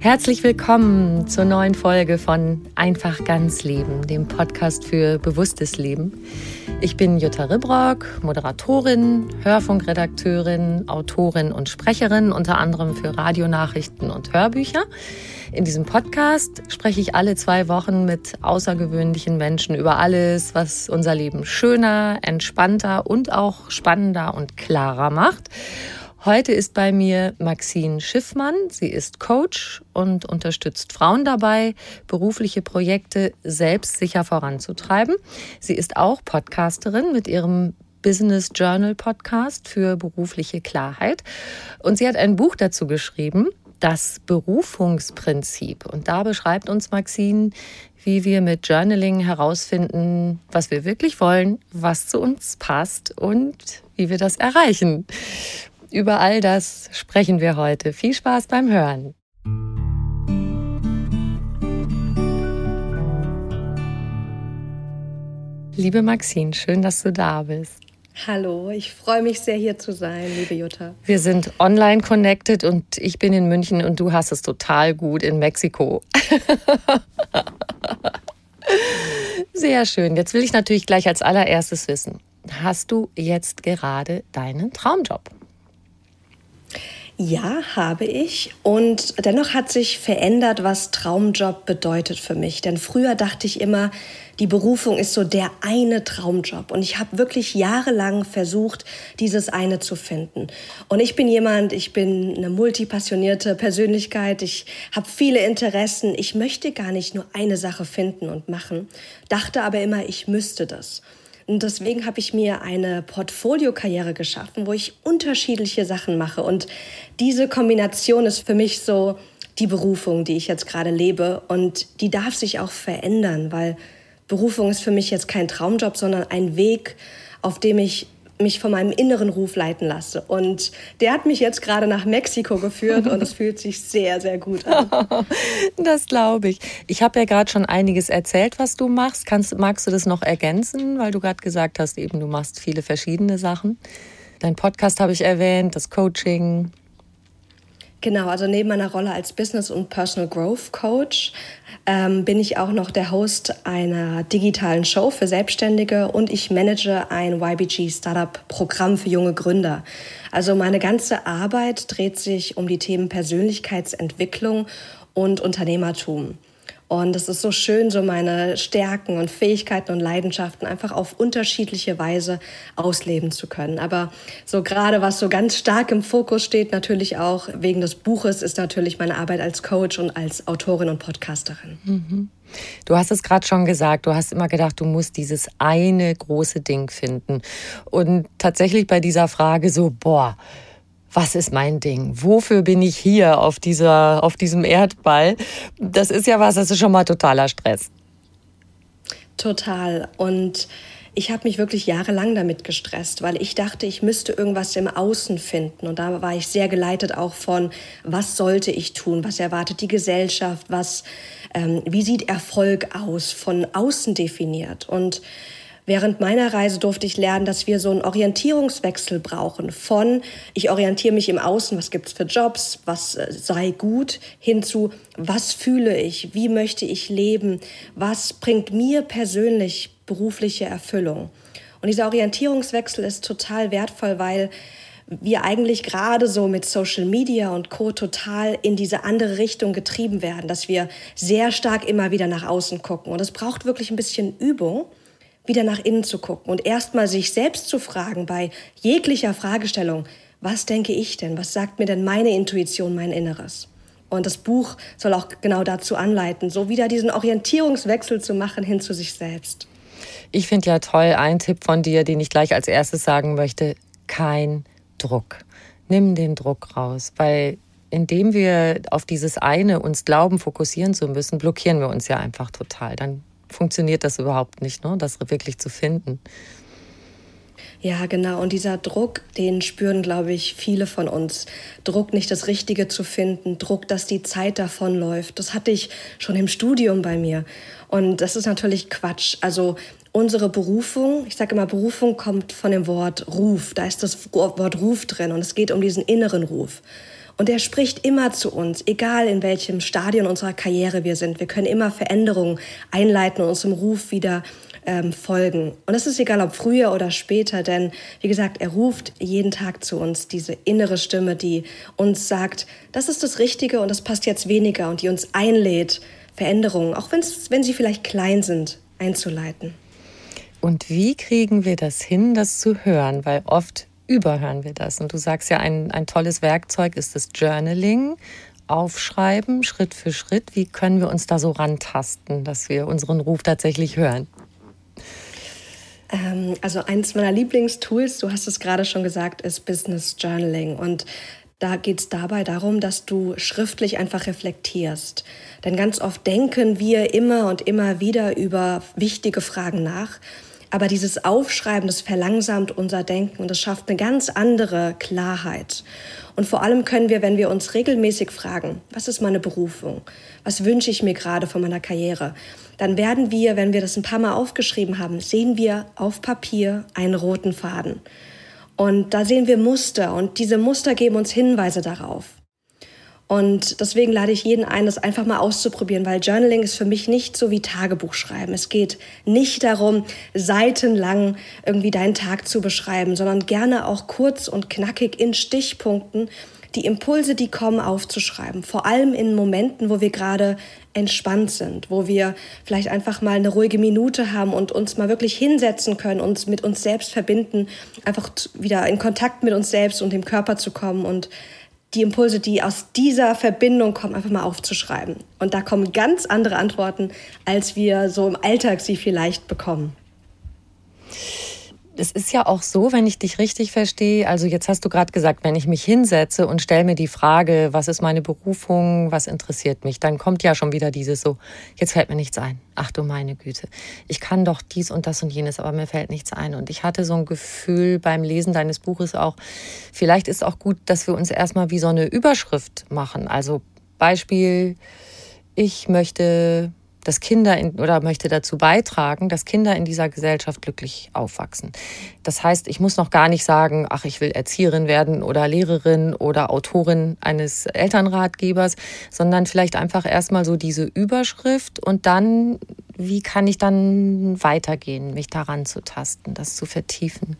Herzlich willkommen zur neuen Folge von Einfach ganz Leben, dem Podcast für bewusstes Leben. Ich bin Jutta Ribrock, Moderatorin, Hörfunkredakteurin, Autorin und Sprecherin, unter anderem für Radionachrichten und Hörbücher. In diesem Podcast spreche ich alle zwei Wochen mit außergewöhnlichen Menschen über alles, was unser Leben schöner, entspannter und auch spannender und klarer macht. Heute ist bei mir Maxine Schiffmann. Sie ist Coach und unterstützt Frauen dabei, berufliche Projekte selbstsicher voranzutreiben. Sie ist auch Podcasterin mit ihrem Business Journal Podcast für berufliche Klarheit. Und sie hat ein Buch dazu geschrieben, das Berufungsprinzip. Und da beschreibt uns Maxine, wie wir mit Journaling herausfinden, was wir wirklich wollen, was zu uns passt und wie wir das erreichen. Über all das sprechen wir heute. Viel Spaß beim Hören. Liebe Maxine, schön, dass du da bist. Hallo, ich freue mich sehr hier zu sein, liebe Jutta. Wir sind online connected und ich bin in München und du hast es total gut in Mexiko. Sehr schön. Jetzt will ich natürlich gleich als allererstes wissen, hast du jetzt gerade deinen Traumjob? Ja, habe ich. Und dennoch hat sich verändert, was Traumjob bedeutet für mich. Denn früher dachte ich immer, die Berufung ist so der eine Traumjob. Und ich habe wirklich jahrelang versucht, dieses eine zu finden. Und ich bin jemand, ich bin eine multipassionierte Persönlichkeit. Ich habe viele Interessen. Ich möchte gar nicht nur eine Sache finden und machen. Dachte aber immer, ich müsste das. Und deswegen habe ich mir eine Portfoliokarriere geschaffen, wo ich unterschiedliche Sachen mache. Und diese Kombination ist für mich so die Berufung, die ich jetzt gerade lebe. Und die darf sich auch verändern, weil Berufung ist für mich jetzt kein Traumjob, sondern ein Weg, auf dem ich mich von meinem inneren Ruf leiten lasse. Und der hat mich jetzt gerade nach Mexiko geführt und es fühlt sich sehr, sehr gut an. Das glaube ich. Ich habe ja gerade schon einiges erzählt, was du machst. Kannst, magst du das noch ergänzen, weil du gerade gesagt hast, eben du machst viele verschiedene Sachen. Dein Podcast habe ich erwähnt, das Coaching. Genau, also neben meiner Rolle als Business- und Personal Growth Coach ähm, bin ich auch noch der Host einer digitalen Show für Selbstständige und ich manage ein YBG Startup Programm für junge Gründer. Also meine ganze Arbeit dreht sich um die Themen Persönlichkeitsentwicklung und Unternehmertum. Und es ist so schön, so meine Stärken und Fähigkeiten und Leidenschaften einfach auf unterschiedliche Weise ausleben zu können. Aber so gerade was so ganz stark im Fokus steht, natürlich auch wegen des Buches, ist natürlich meine Arbeit als Coach und als Autorin und Podcasterin. Mhm. Du hast es gerade schon gesagt, du hast immer gedacht, du musst dieses eine große Ding finden. Und tatsächlich bei dieser Frage so, boah, was ist mein Ding? Wofür bin ich hier auf, dieser, auf diesem Erdball? Das ist ja was, das ist schon mal totaler Stress. Total. Und ich habe mich wirklich jahrelang damit gestresst, weil ich dachte, ich müsste irgendwas im Außen finden. Und da war ich sehr geleitet auch von, was sollte ich tun, was erwartet die Gesellschaft, was, ähm, wie sieht Erfolg aus, von außen definiert. Und Während meiner Reise durfte ich lernen, dass wir so einen Orientierungswechsel brauchen von ich orientiere mich im Außen, was gibt's für Jobs, was äh, sei gut, hin zu was fühle ich, wie möchte ich leben, was bringt mir persönlich berufliche Erfüllung. Und dieser Orientierungswechsel ist total wertvoll, weil wir eigentlich gerade so mit Social Media und Co total in diese andere Richtung getrieben werden, dass wir sehr stark immer wieder nach außen gucken. Und es braucht wirklich ein bisschen Übung, wieder nach innen zu gucken und erstmal sich selbst zu fragen bei jeglicher Fragestellung, was denke ich denn? Was sagt mir denn meine Intuition, mein Inneres? Und das Buch soll auch genau dazu anleiten, so wieder diesen Orientierungswechsel zu machen hin zu sich selbst. Ich finde ja toll, ein Tipp von dir, den ich gleich als erstes sagen möchte, kein Druck. Nimm den Druck raus, weil indem wir auf dieses eine uns glauben, fokussieren zu müssen, blockieren wir uns ja einfach total. Dann funktioniert das überhaupt nicht, ne? das wirklich zu finden. Ja, genau. Und dieser Druck, den spüren, glaube ich, viele von uns. Druck, nicht das Richtige zu finden, Druck, dass die Zeit davonläuft. Das hatte ich schon im Studium bei mir. Und das ist natürlich Quatsch. Also unsere Berufung, ich sage immer, Berufung kommt von dem Wort Ruf. Da ist das Wort Ruf drin und es geht um diesen inneren Ruf. Und er spricht immer zu uns, egal in welchem Stadion unserer Karriere wir sind. Wir können immer Veränderungen einleiten und unserem Ruf wieder ähm, folgen. Und es ist egal, ob früher oder später, denn wie gesagt, er ruft jeden Tag zu uns, diese innere Stimme, die uns sagt, das ist das Richtige und das passt jetzt weniger und die uns einlädt, Veränderungen, auch wenn sie vielleicht klein sind, einzuleiten. Und wie kriegen wir das hin, das zu hören? Weil oft überhören wir das. Und du sagst ja, ein, ein tolles Werkzeug ist das Journaling. Aufschreiben, Schritt für Schritt. Wie können wir uns da so rantasten, dass wir unseren Ruf tatsächlich hören? Ähm, also eins meiner Lieblingstools, du hast es gerade schon gesagt, ist Business Journaling. Und da geht es dabei darum, dass du schriftlich einfach reflektierst. Denn ganz oft denken wir immer und immer wieder über wichtige Fragen nach. Aber dieses Aufschreiben, das verlangsamt unser Denken und das schafft eine ganz andere Klarheit. Und vor allem können wir, wenn wir uns regelmäßig fragen, was ist meine Berufung? Was wünsche ich mir gerade von meiner Karriere? Dann werden wir, wenn wir das ein paar Mal aufgeschrieben haben, sehen wir auf Papier einen roten Faden. Und da sehen wir Muster und diese Muster geben uns Hinweise darauf. Und deswegen lade ich jeden ein, das einfach mal auszuprobieren, weil Journaling ist für mich nicht so wie Tagebuch schreiben. Es geht nicht darum, seitenlang irgendwie deinen Tag zu beschreiben, sondern gerne auch kurz und knackig in Stichpunkten die Impulse, die kommen, aufzuschreiben. Vor allem in Momenten, wo wir gerade entspannt sind, wo wir vielleicht einfach mal eine ruhige Minute haben und uns mal wirklich hinsetzen können, uns mit uns selbst verbinden, einfach wieder in Kontakt mit uns selbst und dem Körper zu kommen und die Impulse, die aus dieser Verbindung kommen, einfach mal aufzuschreiben. Und da kommen ganz andere Antworten, als wir so im Alltag sie vielleicht bekommen es ist ja auch so, wenn ich dich richtig verstehe, also jetzt hast du gerade gesagt, wenn ich mich hinsetze und stelle mir die Frage, was ist meine Berufung, was interessiert mich, dann kommt ja schon wieder dieses so, jetzt fällt mir nichts ein. Ach du meine Güte, ich kann doch dies und das und jenes, aber mir fällt nichts ein. Und ich hatte so ein Gefühl beim Lesen deines Buches auch, vielleicht ist auch gut, dass wir uns erstmal wie so eine Überschrift machen. Also Beispiel, ich möchte dass Kinder in, oder möchte dazu beitragen, dass Kinder in dieser Gesellschaft glücklich aufwachsen. Das heißt, ich muss noch gar nicht sagen, ach, ich will Erzieherin werden oder Lehrerin oder Autorin eines Elternratgebers, sondern vielleicht einfach erstmal so diese Überschrift und dann, wie kann ich dann weitergehen, mich daran zu tasten, das zu vertiefen.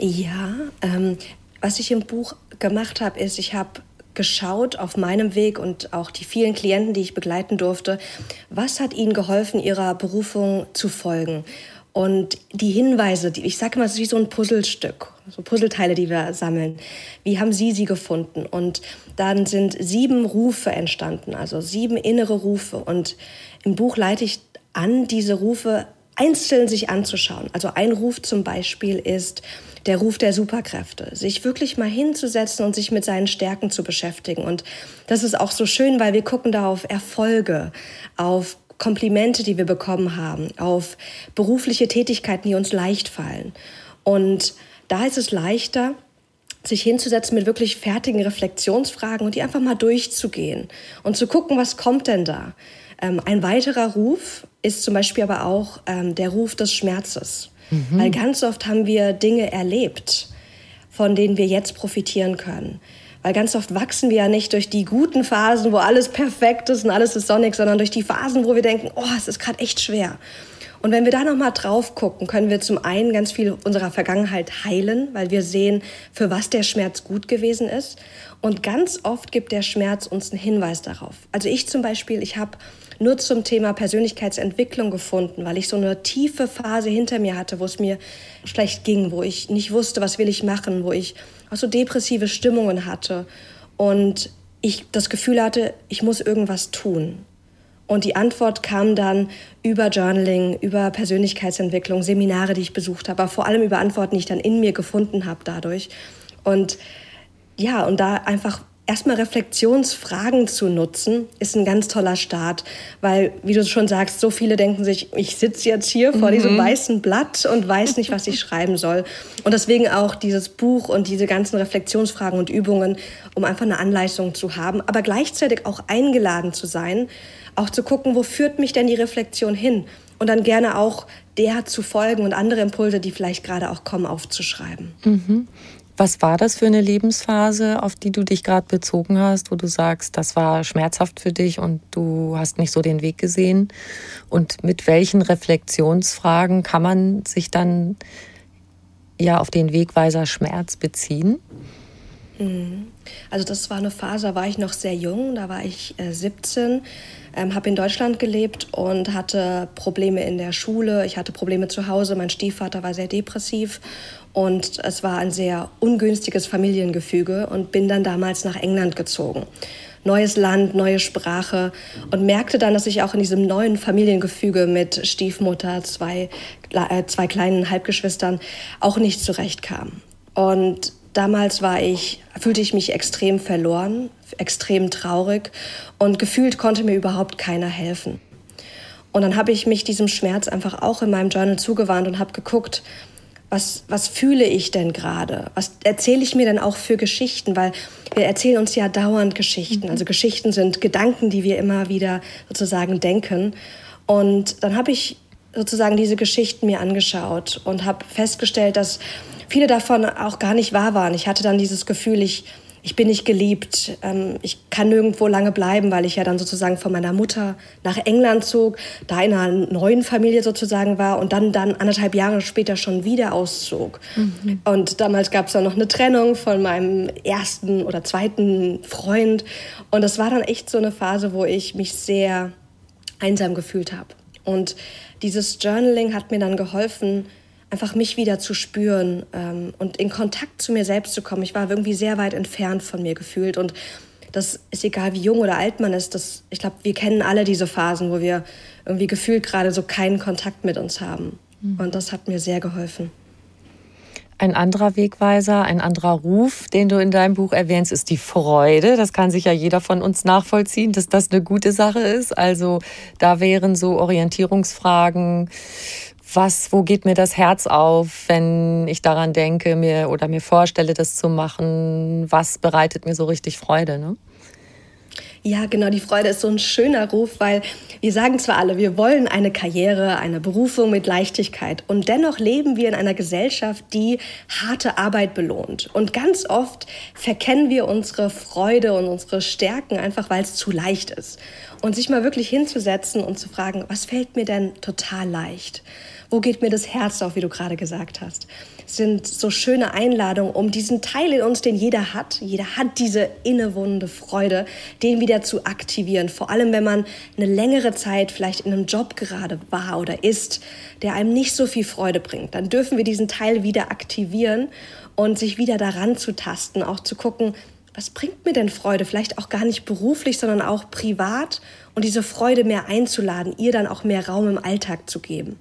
Ja, ähm, was ich im Buch gemacht habe, ist, ich habe geschaut auf meinem Weg und auch die vielen Klienten, die ich begleiten durfte, was hat ihnen geholfen, ihrer Berufung zu folgen. Und die Hinweise, die, ich sage mal, es ist wie so ein Puzzlestück, so Puzzleteile, die wir sammeln. Wie haben Sie sie gefunden? Und dann sind sieben Rufe entstanden, also sieben innere Rufe. Und im Buch leite ich an, diese Rufe einzeln sich anzuschauen. Also ein Ruf zum Beispiel ist, der Ruf der Superkräfte, sich wirklich mal hinzusetzen und sich mit seinen Stärken zu beschäftigen. Und das ist auch so schön, weil wir gucken da auf Erfolge, auf Komplimente, die wir bekommen haben, auf berufliche Tätigkeiten, die uns leicht fallen. Und da ist es leichter, sich hinzusetzen mit wirklich fertigen Reflexionsfragen und die einfach mal durchzugehen und zu gucken, was kommt denn da. Ähm, ein weiterer Ruf ist zum Beispiel aber auch ähm, der Ruf des Schmerzes. Mhm. Weil ganz oft haben wir Dinge erlebt, von denen wir jetzt profitieren können. Weil ganz oft wachsen wir ja nicht durch die guten Phasen, wo alles perfekt ist und alles ist sonnig, sondern durch die Phasen, wo wir denken, oh, es ist gerade echt schwer. Und wenn wir da nochmal drauf gucken, können wir zum einen ganz viel unserer Vergangenheit heilen, weil wir sehen, für was der Schmerz gut gewesen ist. Und ganz oft gibt der Schmerz uns einen Hinweis darauf. Also ich zum Beispiel, ich habe nur zum Thema Persönlichkeitsentwicklung gefunden, weil ich so eine tiefe Phase hinter mir hatte, wo es mir schlecht ging, wo ich nicht wusste, was will ich machen, wo ich auch so depressive Stimmungen hatte und ich das Gefühl hatte, ich muss irgendwas tun. Und die Antwort kam dann über Journaling, über Persönlichkeitsentwicklung, Seminare, die ich besucht habe, aber vor allem über Antworten, die ich dann in mir gefunden habe dadurch. Und ja, und da einfach erstmal Reflexionsfragen zu nutzen, ist ein ganz toller Start, weil, wie du schon sagst, so viele denken sich, ich sitze jetzt hier vor mhm. diesem weißen Blatt und weiß nicht, was ich schreiben soll. Und deswegen auch dieses Buch und diese ganzen Reflexionsfragen und Übungen, um einfach eine Anleitung zu haben, aber gleichzeitig auch eingeladen zu sein, auch zu gucken, wo führt mich denn die Reflexion hin? Und dann gerne auch der zu folgen und andere Impulse, die vielleicht gerade auch kommen, aufzuschreiben. Mhm. Was war das für eine Lebensphase, auf die du dich gerade bezogen hast, wo du sagst, das war schmerzhaft für dich und du hast nicht so den Weg gesehen? Und mit welchen Reflexionsfragen kann man sich dann ja auf den Wegweiser Schmerz beziehen? Mhm. Also das war eine Phase, da war ich noch sehr jung, da war ich äh, 17, ähm, habe in Deutschland gelebt und hatte Probleme in der Schule, ich hatte Probleme zu Hause, mein Stiefvater war sehr depressiv und es war ein sehr ungünstiges Familiengefüge und bin dann damals nach England gezogen. Neues Land, neue Sprache und merkte dann, dass ich auch in diesem neuen Familiengefüge mit Stiefmutter, zwei, äh, zwei kleinen Halbgeschwistern auch nicht zurechtkam. Und damals war ich, fühlte ich mich extrem verloren, extrem traurig und gefühlt konnte mir überhaupt keiner helfen. Und dann habe ich mich diesem Schmerz einfach auch in meinem Journal zugewandt und habe geguckt, was, was fühle ich denn gerade? Was erzähle ich mir denn auch für Geschichten? Weil wir erzählen uns ja dauernd Geschichten. Mhm. Also Geschichten sind Gedanken, die wir immer wieder sozusagen denken. Und dann habe ich sozusagen diese Geschichten mir angeschaut und habe festgestellt, dass viele davon auch gar nicht wahr waren. Ich hatte dann dieses Gefühl, ich, ich bin nicht geliebt, ähm, ich kann nirgendwo lange bleiben, weil ich ja dann sozusagen von meiner Mutter nach England zog, da in einer neuen Familie sozusagen war und dann, dann anderthalb Jahre später schon wieder auszog. Mhm. Und damals gab es dann noch eine Trennung von meinem ersten oder zweiten Freund. Und das war dann echt so eine Phase, wo ich mich sehr einsam gefühlt habe. Und dieses Journaling hat mir dann geholfen, einfach mich wieder zu spüren ähm, und in Kontakt zu mir selbst zu kommen. Ich war irgendwie sehr weit entfernt von mir gefühlt und das ist egal, wie jung oder alt man ist. Das, ich glaube, wir kennen alle diese Phasen, wo wir irgendwie gefühlt gerade so keinen Kontakt mit uns haben. Mhm. Und das hat mir sehr geholfen. Ein anderer Wegweiser, ein anderer Ruf, den du in deinem Buch erwähnst, ist die Freude. Das kann sich ja jeder von uns nachvollziehen, dass das eine gute Sache ist. Also da wären so Orientierungsfragen, was, wo geht mir das Herz auf, wenn ich daran denke, mir oder mir vorstelle, das zu machen? Was bereitet mir so richtig Freude? Ne? Ja, genau, die Freude ist so ein schöner Ruf, weil wir sagen zwar alle, wir wollen eine Karriere, eine Berufung mit Leichtigkeit und dennoch leben wir in einer Gesellschaft, die harte Arbeit belohnt. Und ganz oft verkennen wir unsere Freude und unsere Stärken einfach, weil es zu leicht ist. Und sich mal wirklich hinzusetzen und zu fragen, was fällt mir denn total leicht? Wo geht mir das Herz auf, wie du gerade gesagt hast? sind so schöne Einladungen, um diesen Teil in uns, den jeder hat, jeder hat diese innewohnende Freude, den wieder zu aktivieren. Vor allem, wenn man eine längere Zeit vielleicht in einem Job gerade war oder ist, der einem nicht so viel Freude bringt. Dann dürfen wir diesen Teil wieder aktivieren und sich wieder daran zu tasten, auch zu gucken, was bringt mir denn Freude? Vielleicht auch gar nicht beruflich, sondern auch privat und diese Freude mehr einzuladen, ihr dann auch mehr Raum im Alltag zu geben.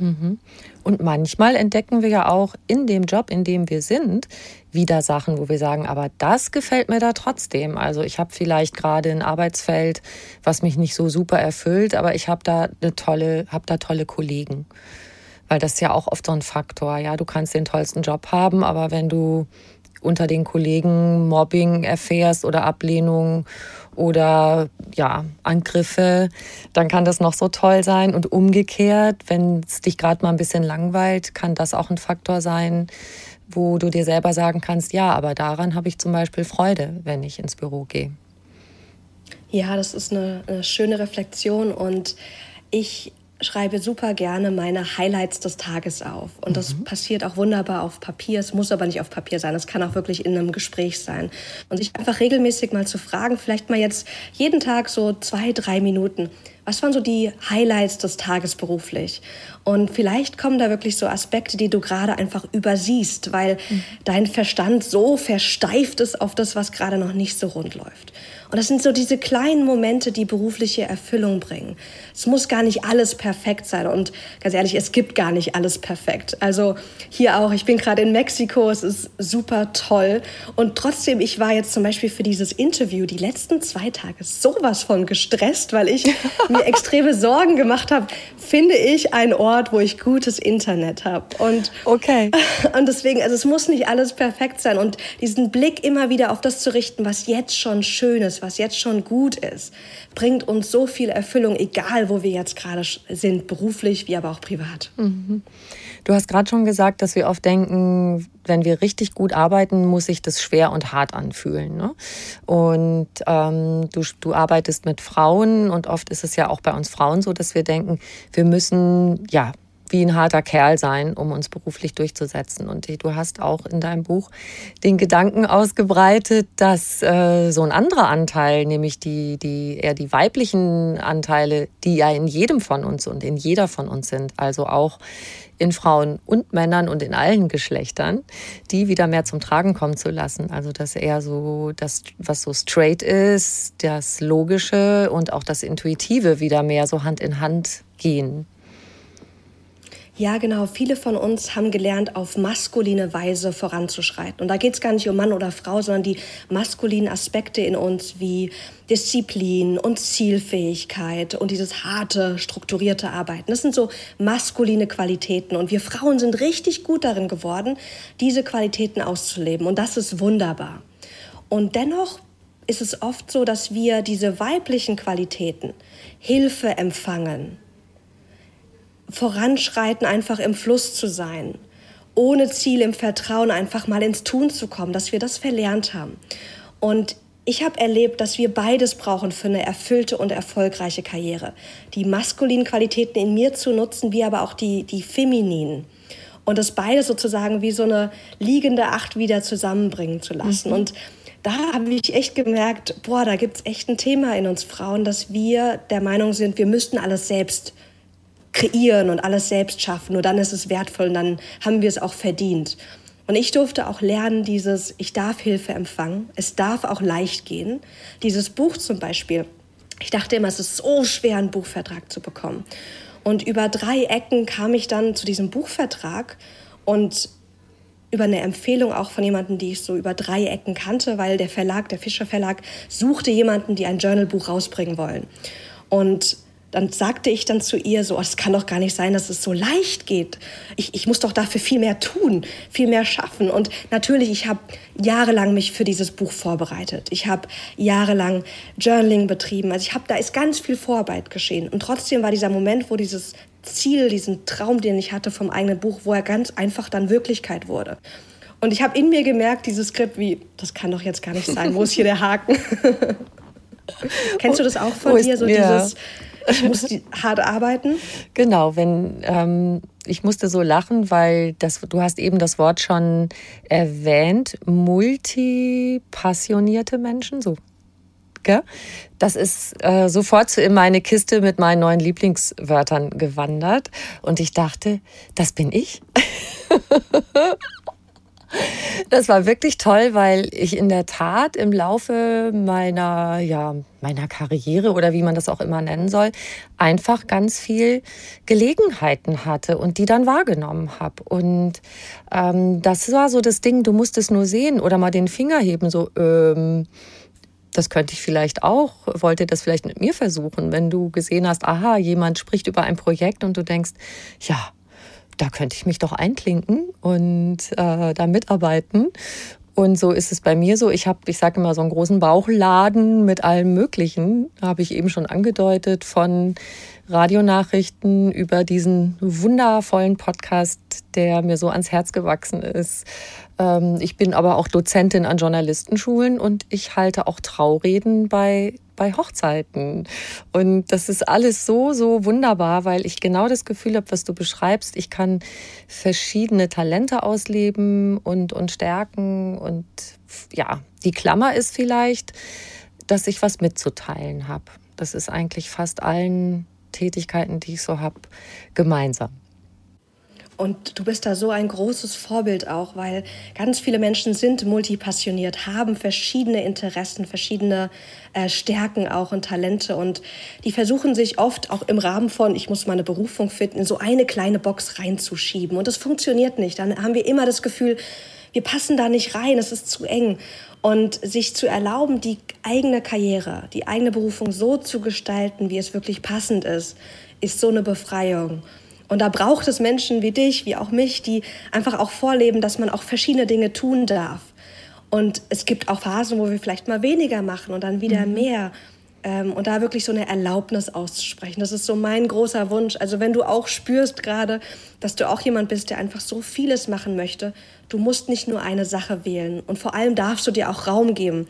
Mhm. Und manchmal entdecken wir ja auch in dem Job, in dem wir sind, wieder Sachen, wo wir sagen, aber das gefällt mir da trotzdem. Also ich habe vielleicht gerade ein Arbeitsfeld, was mich nicht so super erfüllt, aber ich habe da eine tolle, habe da tolle Kollegen. Weil das ist ja auch oft so ein Faktor. Ja, du kannst den tollsten Job haben, aber wenn du unter den Kollegen Mobbing erfährst oder Ablehnung oder ja, Angriffe, dann kann das noch so toll sein. Und umgekehrt, wenn es dich gerade mal ein bisschen langweilt, kann das auch ein Faktor sein, wo du dir selber sagen kannst, ja, aber daran habe ich zum Beispiel Freude, wenn ich ins Büro gehe. Ja, das ist eine, eine schöne Reflexion und ich schreibe super gerne meine Highlights des Tages auf. Und das mhm. passiert auch wunderbar auf Papier. Es muss aber nicht auf Papier sein. Es kann auch wirklich in einem Gespräch sein. Und sich einfach regelmäßig mal zu fragen, vielleicht mal jetzt jeden Tag so zwei, drei Minuten. Was waren so die Highlights des Tages beruflich? Und vielleicht kommen da wirklich so Aspekte, die du gerade einfach übersiehst, weil mhm. dein Verstand so versteift ist auf das, was gerade noch nicht so rund läuft. Und das sind so diese kleinen Momente, die berufliche Erfüllung bringen. Es muss gar nicht alles perfekt sein. Und ganz ehrlich, es gibt gar nicht alles perfekt. Also hier auch, ich bin gerade in Mexiko, es ist super toll. Und trotzdem, ich war jetzt zum Beispiel für dieses Interview die letzten zwei Tage sowas von gestresst, weil ich mir extreme Sorgen gemacht habe, finde ich einen Ort, wo ich gutes Internet habe. Und, okay. und deswegen, also es muss nicht alles perfekt sein. Und diesen Blick immer wieder auf das zu richten, was jetzt schon schön ist, was jetzt schon gut ist, bringt uns so viel Erfüllung, egal wo wir jetzt gerade sind, beruflich wie aber auch privat. Mhm. Du hast gerade schon gesagt, dass wir oft denken, wenn wir richtig gut arbeiten, muss sich das schwer und hart anfühlen. Ne? Und ähm, du, du arbeitest mit Frauen und oft ist es ja auch bei uns Frauen so, dass wir denken, wir müssen ja wie ein harter Kerl sein, um uns beruflich durchzusetzen. Und du hast auch in deinem Buch den Gedanken ausgebreitet, dass äh, so ein anderer Anteil, nämlich die, die eher die weiblichen Anteile, die ja in jedem von uns und in jeder von uns sind, also auch in Frauen und Männern und in allen Geschlechtern, die wieder mehr zum Tragen kommen zu lassen. Also dass eher so das, was so straight ist, das Logische und auch das Intuitive wieder mehr so Hand in Hand gehen. Ja, genau. Viele von uns haben gelernt, auf maskuline Weise voranzuschreiten. Und da geht es gar nicht um Mann oder Frau, sondern die maskulinen Aspekte in uns wie Disziplin und Zielfähigkeit und dieses harte, strukturierte Arbeiten. Das sind so maskuline Qualitäten. Und wir Frauen sind richtig gut darin geworden, diese Qualitäten auszuleben. Und das ist wunderbar. Und dennoch ist es oft so, dass wir diese weiblichen Qualitäten, Hilfe empfangen, voranschreiten, einfach im Fluss zu sein, ohne Ziel im Vertrauen einfach mal ins Tun zu kommen, dass wir das verlernt haben. Und ich habe erlebt, dass wir beides brauchen für eine erfüllte und erfolgreiche Karriere. Die maskulinen Qualitäten in mir zu nutzen, wie aber auch die, die femininen. Und das beides sozusagen wie so eine liegende Acht wieder zusammenbringen zu lassen. Mhm. Und da habe ich echt gemerkt, boah, da gibt es echt ein Thema in uns Frauen, dass wir der Meinung sind, wir müssten alles selbst kreieren und alles selbst schaffen. Nur dann ist es wertvoll und dann haben wir es auch verdient. Und ich durfte auch lernen, dieses, ich darf Hilfe empfangen, es darf auch leicht gehen. Dieses Buch zum Beispiel, ich dachte immer, es ist so schwer, einen Buchvertrag zu bekommen. Und über drei Ecken kam ich dann zu diesem Buchvertrag und über eine Empfehlung auch von jemandem, die ich so über drei Ecken kannte, weil der Verlag, der Fischer Verlag, suchte jemanden, die ein Journalbuch rausbringen wollen. Und dann sagte ich dann zu ihr so, oh, es kann doch gar nicht sein, dass es so leicht geht. Ich, ich muss doch dafür viel mehr tun, viel mehr schaffen. Und natürlich, ich habe jahrelang mich für dieses Buch vorbereitet. Ich habe jahrelang Journaling betrieben. Also ich habe, da ist ganz viel Vorarbeit geschehen. Und trotzdem war dieser Moment, wo dieses Ziel, diesen Traum, den ich hatte vom eigenen Buch, wo er ganz einfach dann Wirklichkeit wurde. Und ich habe in mir gemerkt, dieses Skript, wie, das kann doch jetzt gar nicht sein, wo ist hier der Haken? Kennst du das auch von dir, so ja. dieses ich muss hart arbeiten. Genau, wenn ähm, ich musste so lachen, weil das, du hast eben das Wort schon erwähnt, multipassionierte Menschen, so. Gell? Das ist äh, sofort in meine Kiste mit meinen neuen Lieblingswörtern gewandert. Und ich dachte, das bin ich. Das war wirklich toll, weil ich in der Tat im Laufe meiner, ja, meiner Karriere oder wie man das auch immer nennen soll, einfach ganz viel Gelegenheiten hatte und die dann wahrgenommen habe. Und ähm, das war so das Ding, du musst es nur sehen oder mal den Finger heben, so, ähm, das könnte ich vielleicht auch, wollte das vielleicht mit mir versuchen, wenn du gesehen hast, aha, jemand spricht über ein Projekt und du denkst, ja, da könnte ich mich doch einklinken und äh, da mitarbeiten. Und so ist es bei mir so. Ich habe, ich sage immer, so einen großen Bauchladen mit allem Möglichen, habe ich eben schon angedeutet, von Radionachrichten über diesen wundervollen Podcast, der mir so ans Herz gewachsen ist. Ähm, ich bin aber auch Dozentin an Journalistenschulen und ich halte auch Traureden bei, bei Hochzeiten. Und das ist alles so, so wunderbar, weil ich genau das Gefühl habe, was du beschreibst. Ich kann verschiedene Talente ausleben und, und stärken. Und ja, die Klammer ist vielleicht, dass ich was mitzuteilen habe. Das ist eigentlich fast allen Tätigkeiten, die ich so habe, gemeinsam. Und du bist da so ein großes Vorbild auch, weil ganz viele Menschen sind multipassioniert, haben verschiedene Interessen, verschiedene äh, Stärken auch und Talente. Und die versuchen sich oft auch im Rahmen von, ich muss meine Berufung finden, in so eine kleine Box reinzuschieben. Und das funktioniert nicht. Dann haben wir immer das Gefühl, wir passen da nicht rein, es ist zu eng. Und sich zu erlauben, die eigene Karriere, die eigene Berufung so zu gestalten, wie es wirklich passend ist, ist so eine Befreiung. Und da braucht es Menschen wie dich, wie auch mich, die einfach auch vorleben, dass man auch verschiedene Dinge tun darf. Und es gibt auch Phasen, wo wir vielleicht mal weniger machen und dann wieder mhm. mehr. Ähm, und da wirklich so eine Erlaubnis auszusprechen. Das ist so mein großer Wunsch. Also wenn du auch spürst gerade, dass du auch jemand bist, der einfach so vieles machen möchte, du musst nicht nur eine Sache wählen. Und vor allem darfst du dir auch Raum geben.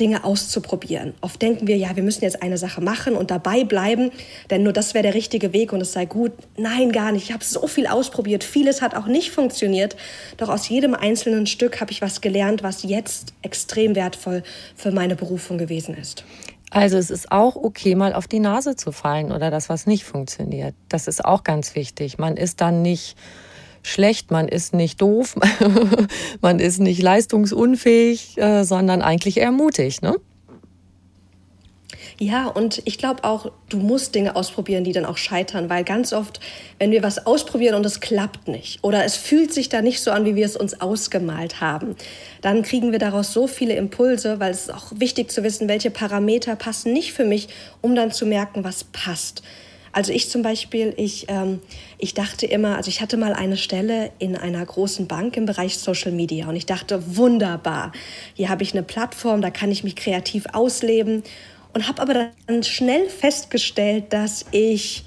Dinge auszuprobieren. Oft denken wir, ja, wir müssen jetzt eine Sache machen und dabei bleiben, denn nur das wäre der richtige Weg und es sei gut. Nein, gar nicht. Ich habe so viel ausprobiert. Vieles hat auch nicht funktioniert. Doch aus jedem einzelnen Stück habe ich was gelernt, was jetzt extrem wertvoll für meine Berufung gewesen ist. Also es ist auch okay, mal auf die Nase zu fallen oder das, was nicht funktioniert. Das ist auch ganz wichtig. Man ist dann nicht schlecht, man ist nicht doof, man ist nicht leistungsunfähig, äh, sondern eigentlich eher mutig, ne? Ja, und ich glaube auch, du musst Dinge ausprobieren, die dann auch scheitern, weil ganz oft, wenn wir was ausprobieren und es klappt nicht oder es fühlt sich da nicht so an, wie wir es uns ausgemalt haben, dann kriegen wir daraus so viele Impulse, weil es ist auch wichtig zu wissen, welche Parameter passen nicht für mich, um dann zu merken, was passt. Also ich zum Beispiel, ich, ähm, ich dachte immer, also ich hatte mal eine Stelle in einer großen Bank im Bereich Social Media und ich dachte, wunderbar, hier habe ich eine Plattform, da kann ich mich kreativ ausleben und habe aber dann schnell festgestellt, dass ich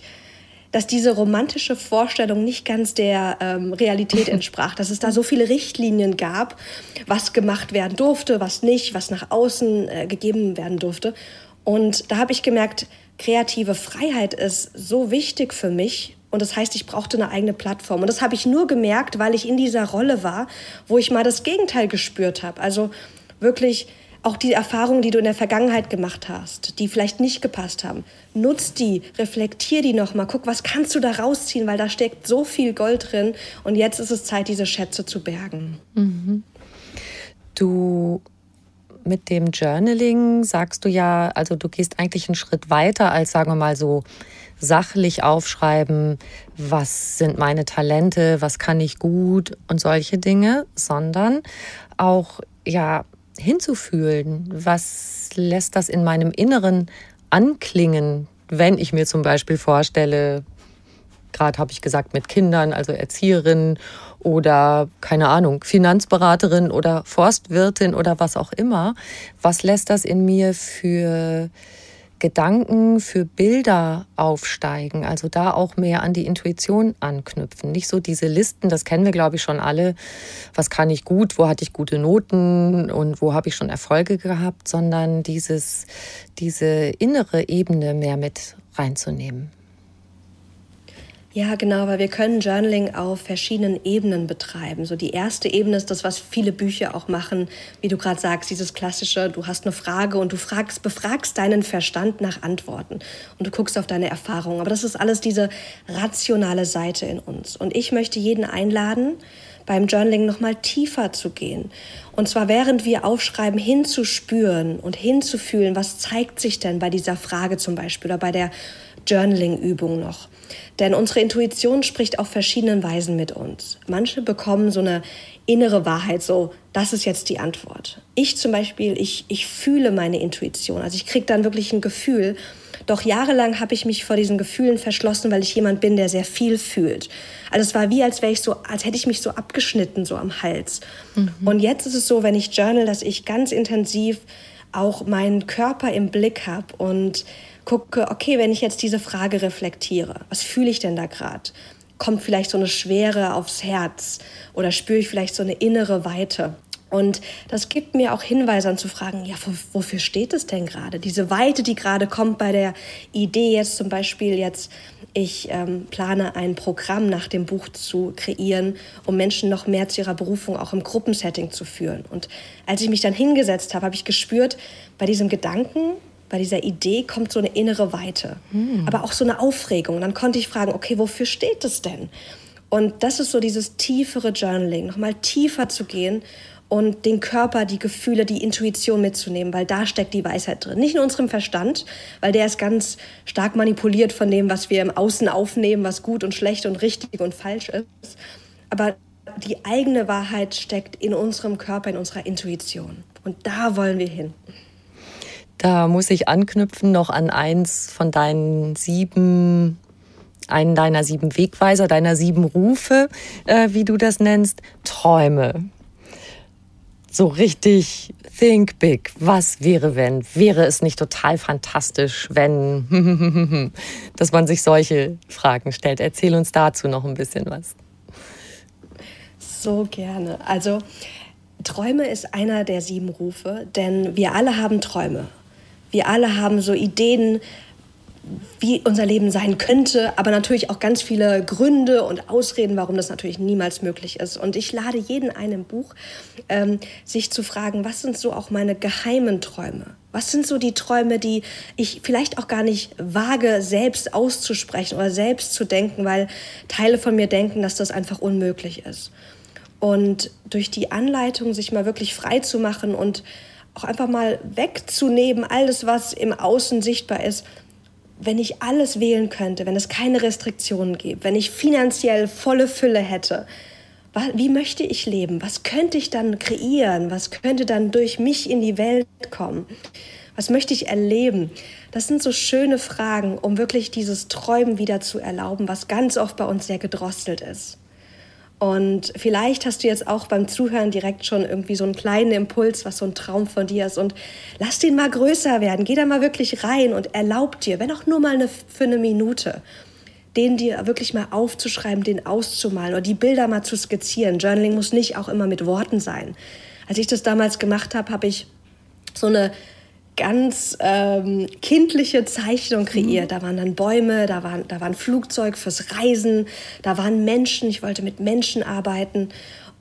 dass diese romantische Vorstellung nicht ganz der ähm, Realität entsprach, dass es da so viele Richtlinien gab, was gemacht werden durfte, was nicht, was nach außen äh, gegeben werden durfte. Und da habe ich gemerkt, kreative Freiheit ist so wichtig für mich. Und das heißt, ich brauchte eine eigene Plattform. Und das habe ich nur gemerkt, weil ich in dieser Rolle war, wo ich mal das Gegenteil gespürt habe. Also wirklich auch die Erfahrungen, die du in der Vergangenheit gemacht hast, die vielleicht nicht gepasst haben, nutz die, reflektier die nochmal, guck, was kannst du da rausziehen, weil da steckt so viel Gold drin und jetzt ist es Zeit, diese Schätze zu bergen. Mhm. Du mit dem Journaling sagst du ja, also du gehst eigentlich einen Schritt weiter als, sagen wir mal so, sachlich aufschreiben, was sind meine Talente, was kann ich gut und solche Dinge, sondern auch ja hinzufühlen, was lässt das in meinem Inneren anklingen, wenn ich mir zum Beispiel vorstelle, gerade habe ich gesagt, mit Kindern, also Erzieherin oder keine Ahnung, Finanzberaterin oder Forstwirtin oder was auch immer. Was lässt das in mir für Gedanken für Bilder aufsteigen, also da auch mehr an die Intuition anknüpfen. Nicht so diese Listen, das kennen wir, glaube ich, schon alle. Was kann ich gut, wo hatte ich gute Noten und wo habe ich schon Erfolge gehabt, sondern dieses, diese innere Ebene mehr mit reinzunehmen. Ja, genau, weil wir können Journaling auf verschiedenen Ebenen betreiben. So die erste Ebene ist das, was viele Bücher auch machen, wie du gerade sagst, dieses klassische, du hast eine Frage und du fragst, befragst deinen Verstand nach Antworten und du guckst auf deine Erfahrungen. Aber das ist alles diese rationale Seite in uns. Und ich möchte jeden einladen, beim Journaling nochmal tiefer zu gehen. Und zwar während wir aufschreiben, hinzuspüren und hinzufühlen, was zeigt sich denn bei dieser Frage zum Beispiel oder bei der Journaling-Übung noch. Denn unsere Intuition spricht auf verschiedenen Weisen mit uns. Manche bekommen so eine innere Wahrheit, so, das ist jetzt die Antwort. Ich zum Beispiel, ich, ich fühle meine Intuition. Also ich kriege dann wirklich ein Gefühl. Doch jahrelang habe ich mich vor diesen Gefühlen verschlossen, weil ich jemand bin, der sehr viel fühlt. Also es war wie, als wäre ich so, als hätte ich mich so abgeschnitten, so am Hals. Mhm. Und jetzt ist es so, wenn ich journal, dass ich ganz intensiv auch meinen Körper im Blick habe und gucke, okay, wenn ich jetzt diese Frage reflektiere, was fühle ich denn da gerade? Kommt vielleicht so eine Schwere aufs Herz oder spüre ich vielleicht so eine innere Weite? Und das gibt mir auch Hinweise an zu fragen, ja, wofür steht es denn gerade? Diese Weite, die gerade kommt bei der Idee jetzt zum Beispiel jetzt, ich ähm, plane ein Programm nach dem Buch zu kreieren, um Menschen noch mehr zu ihrer Berufung auch im Gruppensetting zu führen. Und als ich mich dann hingesetzt habe, habe ich gespürt, bei diesem Gedanken, bei dieser Idee kommt so eine innere Weite, hm. aber auch so eine Aufregung. Und dann konnte ich fragen, okay, wofür steht es denn? Und das ist so dieses tiefere Journaling, nochmal tiefer zu gehen und den Körper, die Gefühle, die Intuition mitzunehmen, weil da steckt die Weisheit drin. Nicht in unserem Verstand, weil der ist ganz stark manipuliert von dem, was wir im Außen aufnehmen, was gut und schlecht und richtig und falsch ist. Aber die eigene Wahrheit steckt in unserem Körper, in unserer Intuition. Und da wollen wir hin. Da muss ich anknüpfen noch an eins von deinen sieben, einen deiner sieben Wegweiser, deiner sieben Rufe, äh, wie du das nennst, Träume. So richtig think big. Was wäre, wenn? Wäre es nicht total fantastisch, wenn, dass man sich solche Fragen stellt? Erzähl uns dazu noch ein bisschen was. So gerne. Also, Träume ist einer der sieben Rufe, denn wir alle haben Träume. Wir alle haben so Ideen, wie unser Leben sein könnte, aber natürlich auch ganz viele Gründe und Ausreden, warum das natürlich niemals möglich ist. Und ich lade jeden ein im Buch, ähm, sich zu fragen, was sind so auch meine geheimen Träume? Was sind so die Träume, die ich vielleicht auch gar nicht wage, selbst auszusprechen oder selbst zu denken, weil Teile von mir denken, dass das einfach unmöglich ist. Und durch die Anleitung, sich mal wirklich frei zu machen und auch einfach mal wegzunehmen, alles, was im Außen sichtbar ist. Wenn ich alles wählen könnte, wenn es keine Restriktionen gibt, wenn ich finanziell volle Fülle hätte, wie möchte ich leben? Was könnte ich dann kreieren? Was könnte dann durch mich in die Welt kommen? Was möchte ich erleben? Das sind so schöne Fragen, um wirklich dieses Träumen wieder zu erlauben, was ganz oft bei uns sehr gedrosselt ist. Und vielleicht hast du jetzt auch beim Zuhören direkt schon irgendwie so einen kleinen Impuls, was so ein Traum von dir ist. Und lass den mal größer werden. Geh da mal wirklich rein und erlaub dir, wenn auch nur mal eine, für eine Minute, den dir wirklich mal aufzuschreiben, den auszumalen oder die Bilder mal zu skizzieren. Journaling muss nicht auch immer mit Worten sein. Als ich das damals gemacht habe, habe ich so eine ganz ähm, kindliche Zeichnung kreiert. Mhm. Da waren dann Bäume, da war, da war ein Flugzeug fürs Reisen, da waren Menschen, ich wollte mit Menschen arbeiten.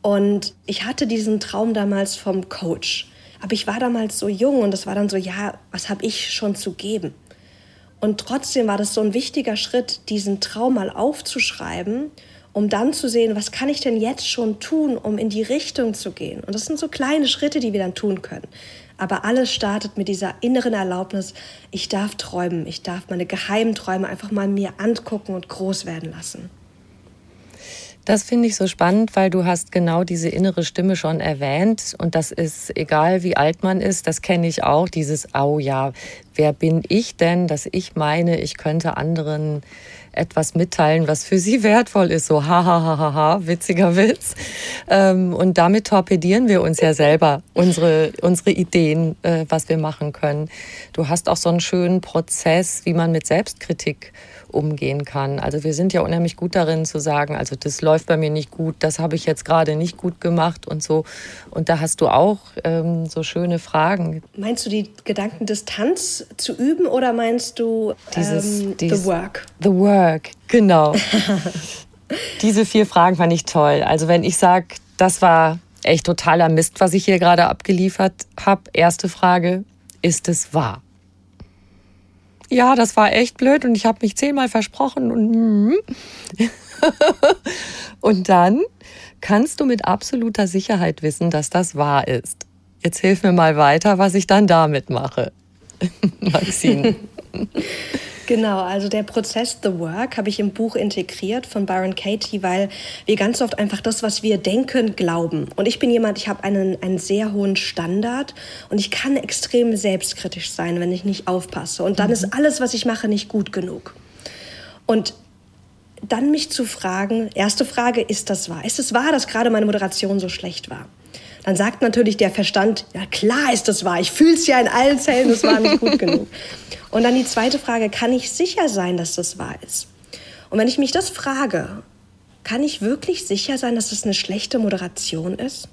Und ich hatte diesen Traum damals vom Coach. Aber ich war damals so jung und es war dann so, ja, was habe ich schon zu geben? Und trotzdem war das so ein wichtiger Schritt, diesen Traum mal aufzuschreiben, um dann zu sehen, was kann ich denn jetzt schon tun, um in die Richtung zu gehen. Und das sind so kleine Schritte, die wir dann tun können. Aber alles startet mit dieser inneren Erlaubnis, ich darf träumen, ich darf meine geheimen Träume einfach mal mir angucken und groß werden lassen. Das finde ich so spannend, weil du hast genau diese innere Stimme schon erwähnt. Und das ist, egal wie alt man ist, das kenne ich auch, dieses, oh ja, wer bin ich denn, dass ich meine, ich könnte anderen etwas mitteilen, was für sie wertvoll ist. So, ha, ha, ha, ha, ha, witziger Witz. Ähm, und damit torpedieren wir uns ja selber unsere, unsere Ideen, äh, was wir machen können. Du hast auch so einen schönen Prozess, wie man mit Selbstkritik umgehen kann. Also wir sind ja unheimlich gut darin zu sagen, also das läuft bei mir nicht gut, das habe ich jetzt gerade nicht gut gemacht und so. Und da hast du auch ähm, so schöne Fragen. Meinst du die Gedankendistanz zu üben oder meinst du dieses, ähm, dieses, the work? The work, genau. Diese vier Fragen fand ich toll. Also wenn ich sage, das war echt totaler Mist, was ich hier gerade abgeliefert habe. Erste Frage, ist es wahr? ja, das war echt blöd und ich habe mich zehnmal versprochen und mm. und dann kannst du mit absoluter Sicherheit wissen, dass das wahr ist. Jetzt hilf mir mal weiter, was ich dann damit mache. Maxine. Genau, also der Prozess The Work habe ich im Buch integriert von Byron Katie, weil wir ganz oft einfach das, was wir denken, glauben. Und ich bin jemand, ich habe einen, einen sehr hohen Standard und ich kann extrem selbstkritisch sein, wenn ich nicht aufpasse. Und dann mhm. ist alles, was ich mache, nicht gut genug. Und dann mich zu fragen, erste Frage, ist das wahr? Ist es wahr, dass gerade meine Moderation so schlecht war? Dann sagt natürlich der Verstand, ja klar ist das wahr, ich fühle es ja in allen Zellen, das war nicht gut genug. Und dann die zweite Frage, kann ich sicher sein, dass das wahr ist? Und wenn ich mich das frage, kann ich wirklich sicher sein, dass das eine schlechte Moderation ist?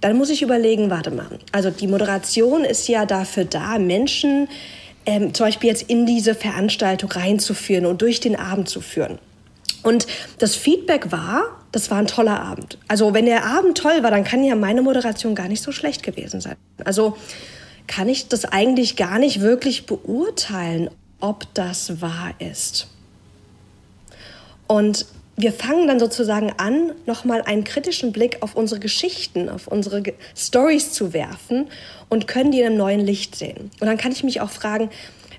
Dann muss ich überlegen, warte mal, also die Moderation ist ja dafür da, Menschen ähm, zum Beispiel jetzt in diese Veranstaltung reinzuführen und durch den Abend zu führen. Und das Feedback war, das war ein toller Abend. Also wenn der Abend toll war, dann kann ja meine Moderation gar nicht so schlecht gewesen sein. Also kann ich das eigentlich gar nicht wirklich beurteilen, ob das wahr ist. Und wir fangen dann sozusagen an, nochmal einen kritischen Blick auf unsere Geschichten, auf unsere Stories zu werfen und können die in einem neuen Licht sehen. Und dann kann ich mich auch fragen,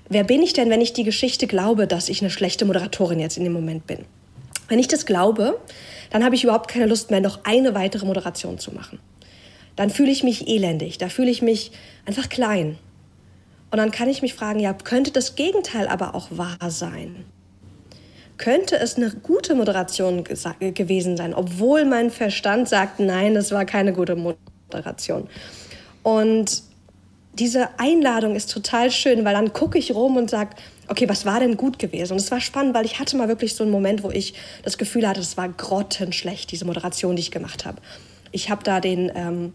wer bin ich denn, wenn ich die Geschichte glaube, dass ich eine schlechte Moderatorin jetzt in dem Moment bin? Wenn ich das glaube, dann habe ich überhaupt keine Lust mehr, noch eine weitere Moderation zu machen. Dann fühle ich mich elendig, da fühle ich mich einfach klein. Und dann kann ich mich fragen, ja, könnte das Gegenteil aber auch wahr sein? Könnte es eine gute Moderation gewesen sein, obwohl mein Verstand sagt, nein, es war keine gute Moderation. Und diese Einladung ist total schön, weil dann gucke ich rum und sage, okay, was war denn gut gewesen? Und es war spannend, weil ich hatte mal wirklich so einen Moment, wo ich das Gefühl hatte, es war grottenschlecht, diese Moderation, die ich gemacht habe. Ich habe da den, ähm,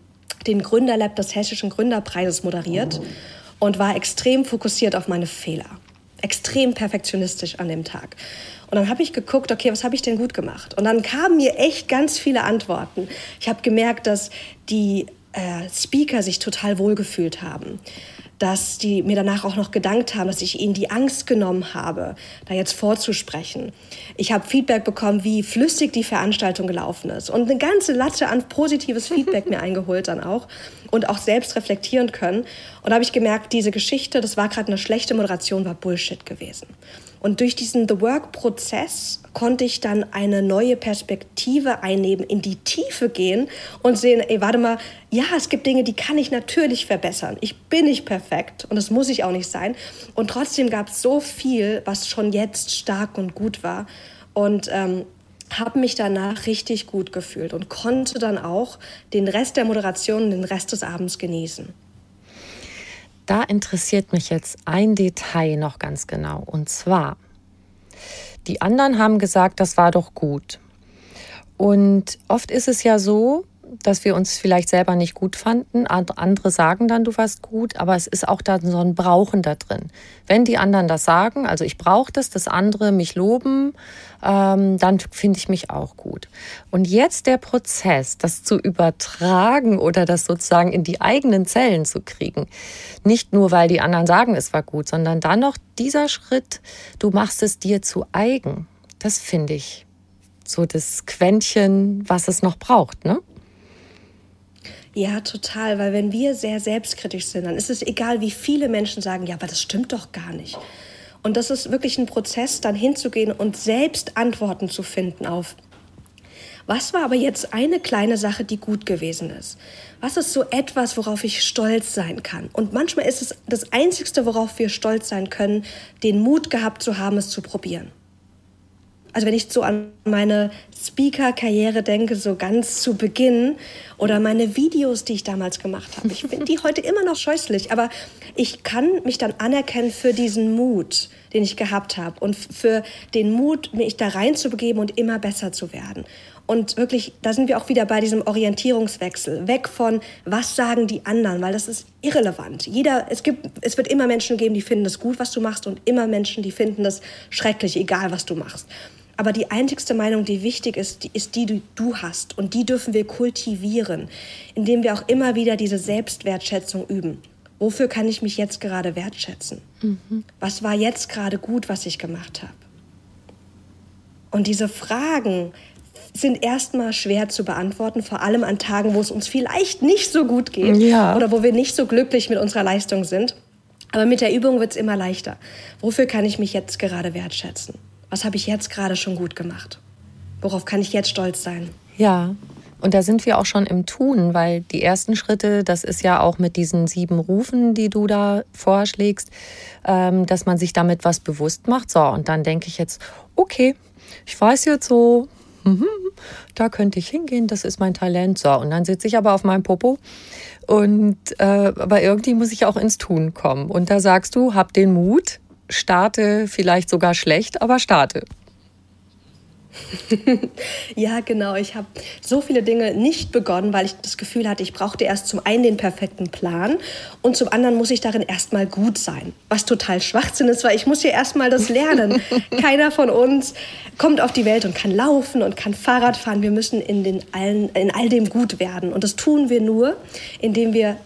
den Gründerlab des Hessischen Gründerpreises moderiert und war extrem fokussiert auf meine Fehler. Extrem perfektionistisch an dem Tag. Und dann habe ich geguckt, okay, was habe ich denn gut gemacht? Und dann kamen mir echt ganz viele Antworten. Ich habe gemerkt, dass die äh, Speaker sich total wohlgefühlt haben dass die mir danach auch noch gedankt haben, dass ich ihnen die Angst genommen habe, da jetzt vorzusprechen. Ich habe Feedback bekommen, wie flüssig die Veranstaltung gelaufen ist und eine ganze Latte an positives Feedback mir eingeholt dann auch und auch selbst reflektieren können. Und da habe ich gemerkt, diese Geschichte, das war gerade eine schlechte Moderation, war Bullshit gewesen. Und durch diesen The Work-Prozess konnte ich dann eine neue Perspektive einnehmen, in die Tiefe gehen und sehen, ey, warte mal, ja, es gibt Dinge, die kann ich natürlich verbessern. Ich bin nicht perfekt und das muss ich auch nicht sein. Und trotzdem gab es so viel, was schon jetzt stark und gut war. Und ähm, habe mich danach richtig gut gefühlt und konnte dann auch den Rest der Moderation, den Rest des Abends genießen da interessiert mich jetzt ein Detail noch ganz genau. Und zwar, die anderen haben gesagt, das war doch gut. Und oft ist es ja so, dass wir uns vielleicht selber nicht gut fanden. Andere sagen dann, du warst gut, aber es ist auch dann so ein Brauchen da drin. Wenn die anderen das sagen, also ich brauche das, dass andere mich loben, ähm, dann finde ich mich auch gut. Und jetzt der Prozess, das zu übertragen oder das sozusagen in die eigenen Zellen zu kriegen. Nicht nur, weil die anderen sagen, es war gut, sondern dann noch dieser Schritt, du machst es dir zu eigen. Das finde ich so das Quäntchen, was es noch braucht, ne? Ja, total, weil wenn wir sehr selbstkritisch sind, dann ist es egal, wie viele Menschen sagen, ja, aber das stimmt doch gar nicht. Und das ist wirklich ein Prozess, dann hinzugehen und selbst Antworten zu finden auf, was war aber jetzt eine kleine Sache, die gut gewesen ist? Was ist so etwas, worauf ich stolz sein kann? Und manchmal ist es das Einzigste, worauf wir stolz sein können, den Mut gehabt zu haben, es zu probieren also wenn ich so an meine Speaker-Karriere denke, so ganz zu Beginn oder meine Videos, die ich damals gemacht habe. Ich finde die heute immer noch scheußlich, aber ich kann mich dann anerkennen für diesen Mut, den ich gehabt habe und für den Mut, mich da reinzubegeben und immer besser zu werden. Und wirklich, da sind wir auch wieder bei diesem Orientierungswechsel. Weg von, was sagen die anderen, weil das ist irrelevant. Jeder, es gibt, es wird immer Menschen geben, die finden es gut, was du machst und immer Menschen, die finden es schrecklich, egal was du machst. Aber die einzigste Meinung, die wichtig ist, die ist die, die du hast. Und die dürfen wir kultivieren, indem wir auch immer wieder diese Selbstwertschätzung üben. Wofür kann ich mich jetzt gerade wertschätzen? Mhm. Was war jetzt gerade gut, was ich gemacht habe? Und diese Fragen sind erstmal schwer zu beantworten, vor allem an Tagen, wo es uns vielleicht nicht so gut geht ja. oder wo wir nicht so glücklich mit unserer Leistung sind. Aber mit der Übung wird es immer leichter. Wofür kann ich mich jetzt gerade wertschätzen? Was habe ich jetzt gerade schon gut gemacht? Worauf kann ich jetzt stolz sein? Ja, und da sind wir auch schon im Tun, weil die ersten Schritte, das ist ja auch mit diesen sieben Rufen, die du da vorschlägst, ähm, dass man sich damit was bewusst macht. So, und dann denke ich jetzt, okay, ich weiß jetzt so, mhm, da könnte ich hingehen, das ist mein Talent. So, und dann sitze ich aber auf meinem Popo. Und äh, aber irgendwie muss ich auch ins Tun kommen. Und da sagst du, hab den Mut, starte vielleicht sogar schlecht, aber starte. ja, genau. Ich habe so viele Dinge nicht begonnen, weil ich das Gefühl hatte, ich brauchte erst zum einen den perfekten Plan und zum anderen muss ich darin erstmal gut sein. Was total Schwachsinn ist, weil ich muss ja erstmal das lernen. Keiner von uns kommt auf die Welt und kann laufen und kann Fahrrad fahren. Wir müssen in, den allen, in all dem gut werden. Und das tun wir nur, indem wir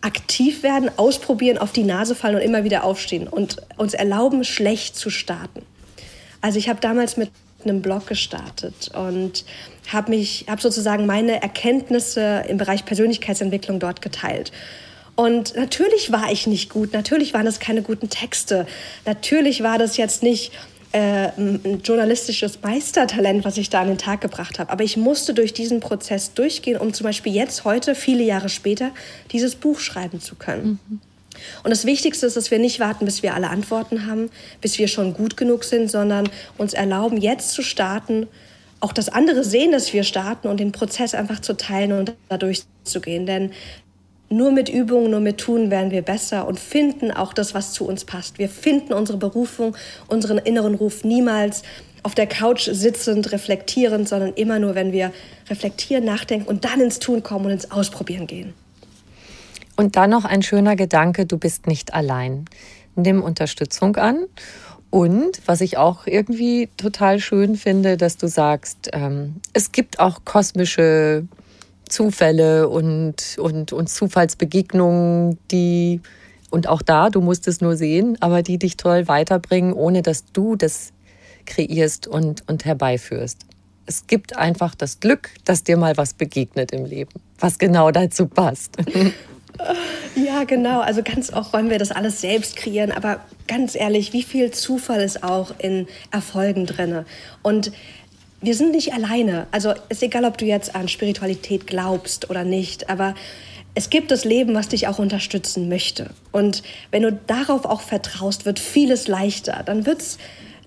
aktiv werden, ausprobieren, auf die Nase fallen und immer wieder aufstehen und uns erlauben, schlecht zu starten. Also ich habe damals mit einem Blog gestartet und habe mich, habe sozusagen meine Erkenntnisse im Bereich Persönlichkeitsentwicklung dort geteilt. Und natürlich war ich nicht gut, natürlich waren das keine guten Texte, natürlich war das jetzt nicht äh, ein journalistisches Meistertalent, was ich da an den Tag gebracht habe. Aber ich musste durch diesen Prozess durchgehen, um zum Beispiel jetzt, heute, viele Jahre später, dieses Buch schreiben zu können. Mhm. Und das Wichtigste ist, dass wir nicht warten, bis wir alle Antworten haben, bis wir schon gut genug sind, sondern uns erlauben, jetzt zu starten, auch das andere sehen, dass wir starten und den Prozess einfach zu teilen und dadurch zu gehen. Denn nur mit Übungen, nur mit Tun werden wir besser und finden auch das, was zu uns passt. Wir finden unsere Berufung, unseren inneren Ruf niemals auf der Couch sitzend, reflektierend, sondern immer nur, wenn wir reflektieren, nachdenken und dann ins Tun kommen und ins Ausprobieren gehen. Und dann noch ein schöner Gedanke, du bist nicht allein. Nimm Unterstützung an. Und was ich auch irgendwie total schön finde, dass du sagst, ähm, es gibt auch kosmische Zufälle und, und, und Zufallsbegegnungen, die, und auch da, du musst es nur sehen, aber die dich toll weiterbringen, ohne dass du das kreierst und, und herbeiführst. Es gibt einfach das Glück, dass dir mal was begegnet im Leben, was genau dazu passt. Ja, genau. Also ganz oft wollen wir das alles selbst kreieren, aber ganz ehrlich, wie viel Zufall ist auch in Erfolgen drin? Und wir sind nicht alleine. Also ist egal, ob du jetzt an Spiritualität glaubst oder nicht, aber es gibt das Leben, was dich auch unterstützen möchte. Und wenn du darauf auch vertraust, wird vieles leichter. Dann wird's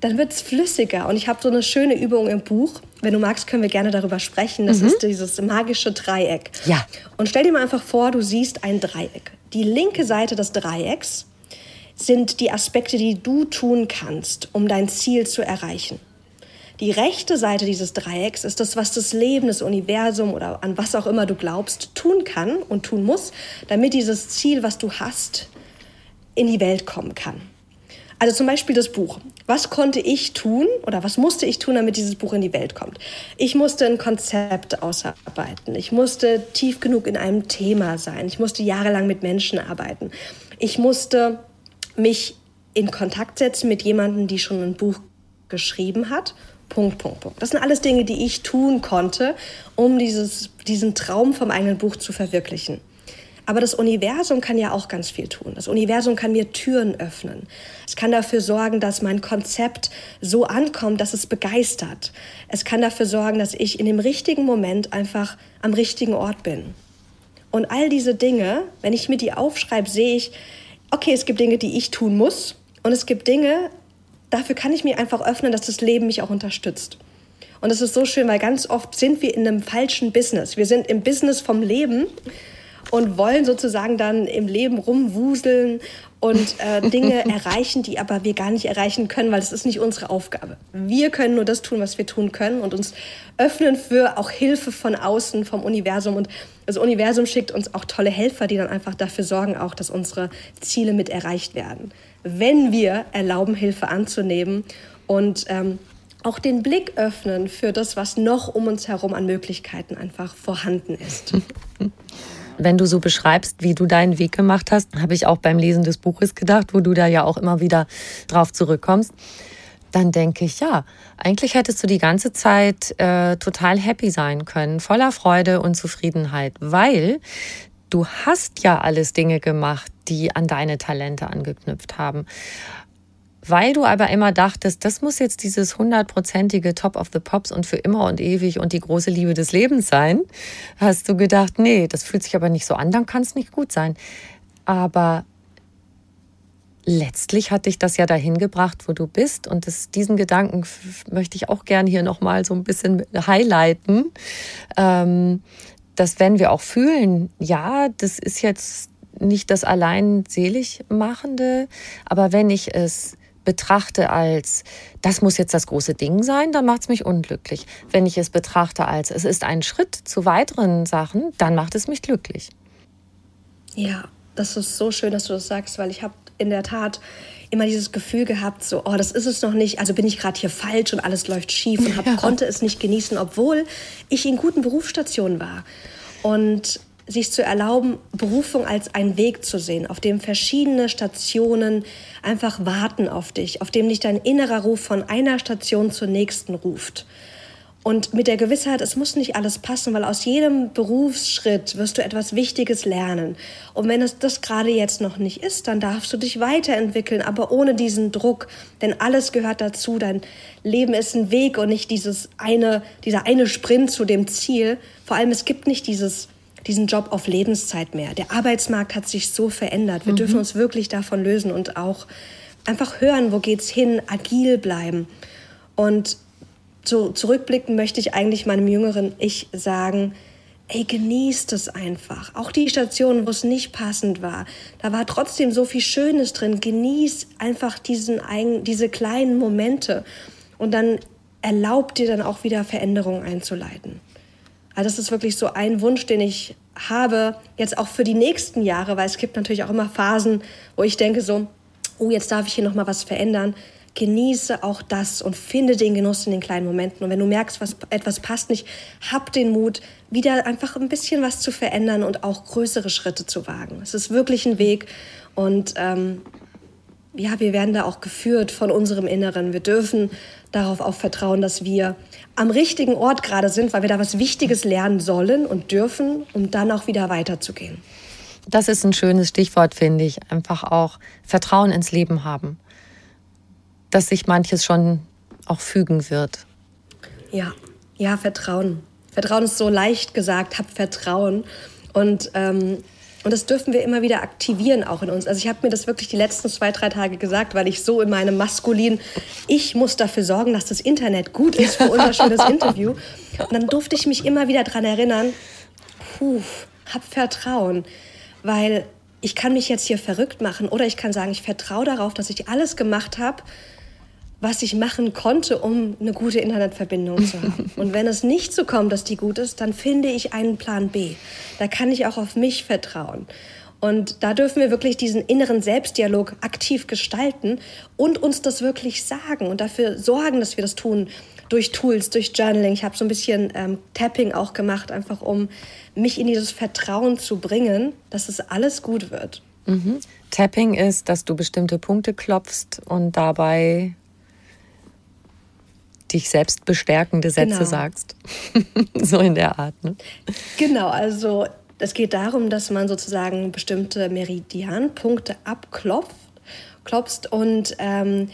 dann wird es flüssiger. Und ich habe so eine schöne Übung im Buch. Wenn du magst, können wir gerne darüber sprechen. Das mhm. ist dieses magische Dreieck. Ja. Und stell dir mal einfach vor, du siehst ein Dreieck. Die linke Seite des Dreiecks sind die Aspekte, die du tun kannst, um dein Ziel zu erreichen. Die rechte Seite dieses Dreiecks ist das, was das Leben, das Universum oder an was auch immer du glaubst, tun kann und tun muss, damit dieses Ziel, was du hast, in die Welt kommen kann. Also zum Beispiel das Buch. Was konnte ich tun oder was musste ich tun, damit dieses Buch in die Welt kommt? Ich musste ein Konzept ausarbeiten. Ich musste tief genug in einem Thema sein. Ich musste jahrelang mit Menschen arbeiten. Ich musste mich in Kontakt setzen mit jemandem, die schon ein Buch geschrieben hat. Punkt, Punkt, Punkt. Das sind alles Dinge, die ich tun konnte, um dieses, diesen Traum vom eigenen Buch zu verwirklichen. Aber das Universum kann ja auch ganz viel tun. Das Universum kann mir Türen öffnen. Es kann dafür sorgen, dass mein Konzept so ankommt, dass es begeistert. Es kann dafür sorgen, dass ich in dem richtigen Moment einfach am richtigen Ort bin. Und all diese Dinge, wenn ich mir die aufschreibe, sehe ich, okay, es gibt Dinge, die ich tun muss. Und es gibt Dinge, dafür kann ich mir einfach öffnen, dass das Leben mich auch unterstützt. Und es ist so schön, weil ganz oft sind wir in einem falschen Business. Wir sind im Business vom Leben und wollen sozusagen dann im Leben rumwuseln und äh, Dinge erreichen, die aber wir gar nicht erreichen können, weil das ist nicht unsere Aufgabe. Wir können nur das tun, was wir tun können und uns öffnen für auch Hilfe von außen, vom Universum. Und das Universum schickt uns auch tolle Helfer, die dann einfach dafür sorgen, auch, dass unsere Ziele mit erreicht werden. Wenn wir erlauben, Hilfe anzunehmen und ähm, auch den Blick öffnen für das, was noch um uns herum an Möglichkeiten einfach vorhanden ist. wenn du so beschreibst, wie du deinen Weg gemacht hast, habe ich auch beim Lesen des Buches gedacht, wo du da ja auch immer wieder drauf zurückkommst. dann denke ich, ja, eigentlich hättest du die ganze Zeit äh, total happy sein können, voller Freude und Zufriedenheit, weil du hast ja alles Dinge gemacht, die an deine Talente angeknüpft haben. Weil du aber immer dachtest, das muss jetzt dieses hundertprozentige Top of the Pops und für immer und ewig und die große Liebe des Lebens sein, hast du gedacht, nee, das fühlt sich aber nicht so an, dann kann es nicht gut sein. Aber letztlich hat dich das ja dahin gebracht, wo du bist. Und das, diesen Gedanken möchte ich auch gerne hier nochmal so ein bisschen highlighten. Ähm, dass wenn wir auch fühlen, ja, das ist jetzt nicht das allein selig machende, aber wenn ich es betrachte als, das muss jetzt das große Ding sein, dann macht es mich unglücklich. Wenn ich es betrachte als, es ist ein Schritt zu weiteren Sachen, dann macht es mich glücklich. Ja, das ist so schön, dass du das sagst, weil ich habe in der Tat immer dieses Gefühl gehabt, so, oh, das ist es noch nicht, also bin ich gerade hier falsch und alles läuft schief und hab, ja. konnte es nicht genießen, obwohl ich in guten Berufsstationen war. Und sich zu erlauben, Berufung als einen Weg zu sehen, auf dem verschiedene Stationen einfach warten auf dich, auf dem dich dein innerer Ruf von einer Station zur nächsten ruft. Und mit der Gewissheit, es muss nicht alles passen, weil aus jedem Berufsschritt wirst du etwas Wichtiges lernen. Und wenn es das gerade jetzt noch nicht ist, dann darfst du dich weiterentwickeln, aber ohne diesen Druck. Denn alles gehört dazu. Dein Leben ist ein Weg und nicht dieses eine, dieser eine Sprint zu dem Ziel. Vor allem, es gibt nicht dieses, diesen Job auf Lebenszeit mehr. Der Arbeitsmarkt hat sich so verändert. Wir mhm. dürfen uns wirklich davon lösen und auch einfach hören, wo geht's hin, agil bleiben. Und so zurückblicken möchte ich eigentlich meinem jüngeren Ich sagen, ey, genießt es einfach. Auch die Stationen, wo es nicht passend war, da war trotzdem so viel Schönes drin. Genieß einfach diesen, diese kleinen Momente und dann erlaubt dir dann auch wieder Veränderungen einzuleiten. Also das ist wirklich so ein Wunsch, den ich habe, jetzt auch für die nächsten Jahre, weil es gibt natürlich auch immer Phasen, wo ich denke so, oh, jetzt darf ich hier noch mal was verändern genieße auch das und finde den Genuss in den kleinen Momenten. Und wenn du merkst, was, etwas passt nicht, hab den Mut, wieder einfach ein bisschen was zu verändern und auch größere Schritte zu wagen. Es ist wirklich ein Weg und ähm, ja, wir werden da auch geführt von unserem Inneren. Wir dürfen darauf auch vertrauen, dass wir am richtigen Ort gerade sind, weil wir da was Wichtiges lernen sollen und dürfen, um dann auch wieder weiterzugehen. Das ist ein schönes Stichwort, finde ich. Einfach auch Vertrauen ins Leben haben dass sich manches schon auch fügen wird. Ja, ja, Vertrauen. Vertrauen ist so leicht gesagt, hab Vertrauen. Und, ähm, und das dürfen wir immer wieder aktivieren auch in uns. Also ich habe mir das wirklich die letzten zwei, drei Tage gesagt, weil ich so in meinem maskulinen, ich muss dafür sorgen, dass das Internet gut ist für unser schönes Interview. Und dann durfte ich mich immer wieder daran erinnern, puh, hab Vertrauen. Weil ich kann mich jetzt hier verrückt machen oder ich kann sagen, ich vertraue darauf, dass ich alles gemacht habe, was ich machen konnte, um eine gute Internetverbindung zu haben. Und wenn es nicht so kommt, dass die gut ist, dann finde ich einen Plan B. Da kann ich auch auf mich vertrauen. Und da dürfen wir wirklich diesen inneren Selbstdialog aktiv gestalten und uns das wirklich sagen und dafür sorgen, dass wir das tun durch Tools, durch Journaling. Ich habe so ein bisschen ähm, Tapping auch gemacht, einfach um mich in dieses Vertrauen zu bringen, dass es alles gut wird. Mhm. Tapping ist, dass du bestimmte Punkte klopfst und dabei dich selbst bestärkende Sätze genau. sagst. so in der Art. Ne? Genau, also es geht darum, dass man sozusagen bestimmte Meridianpunkte abklopft klopfst und ähm,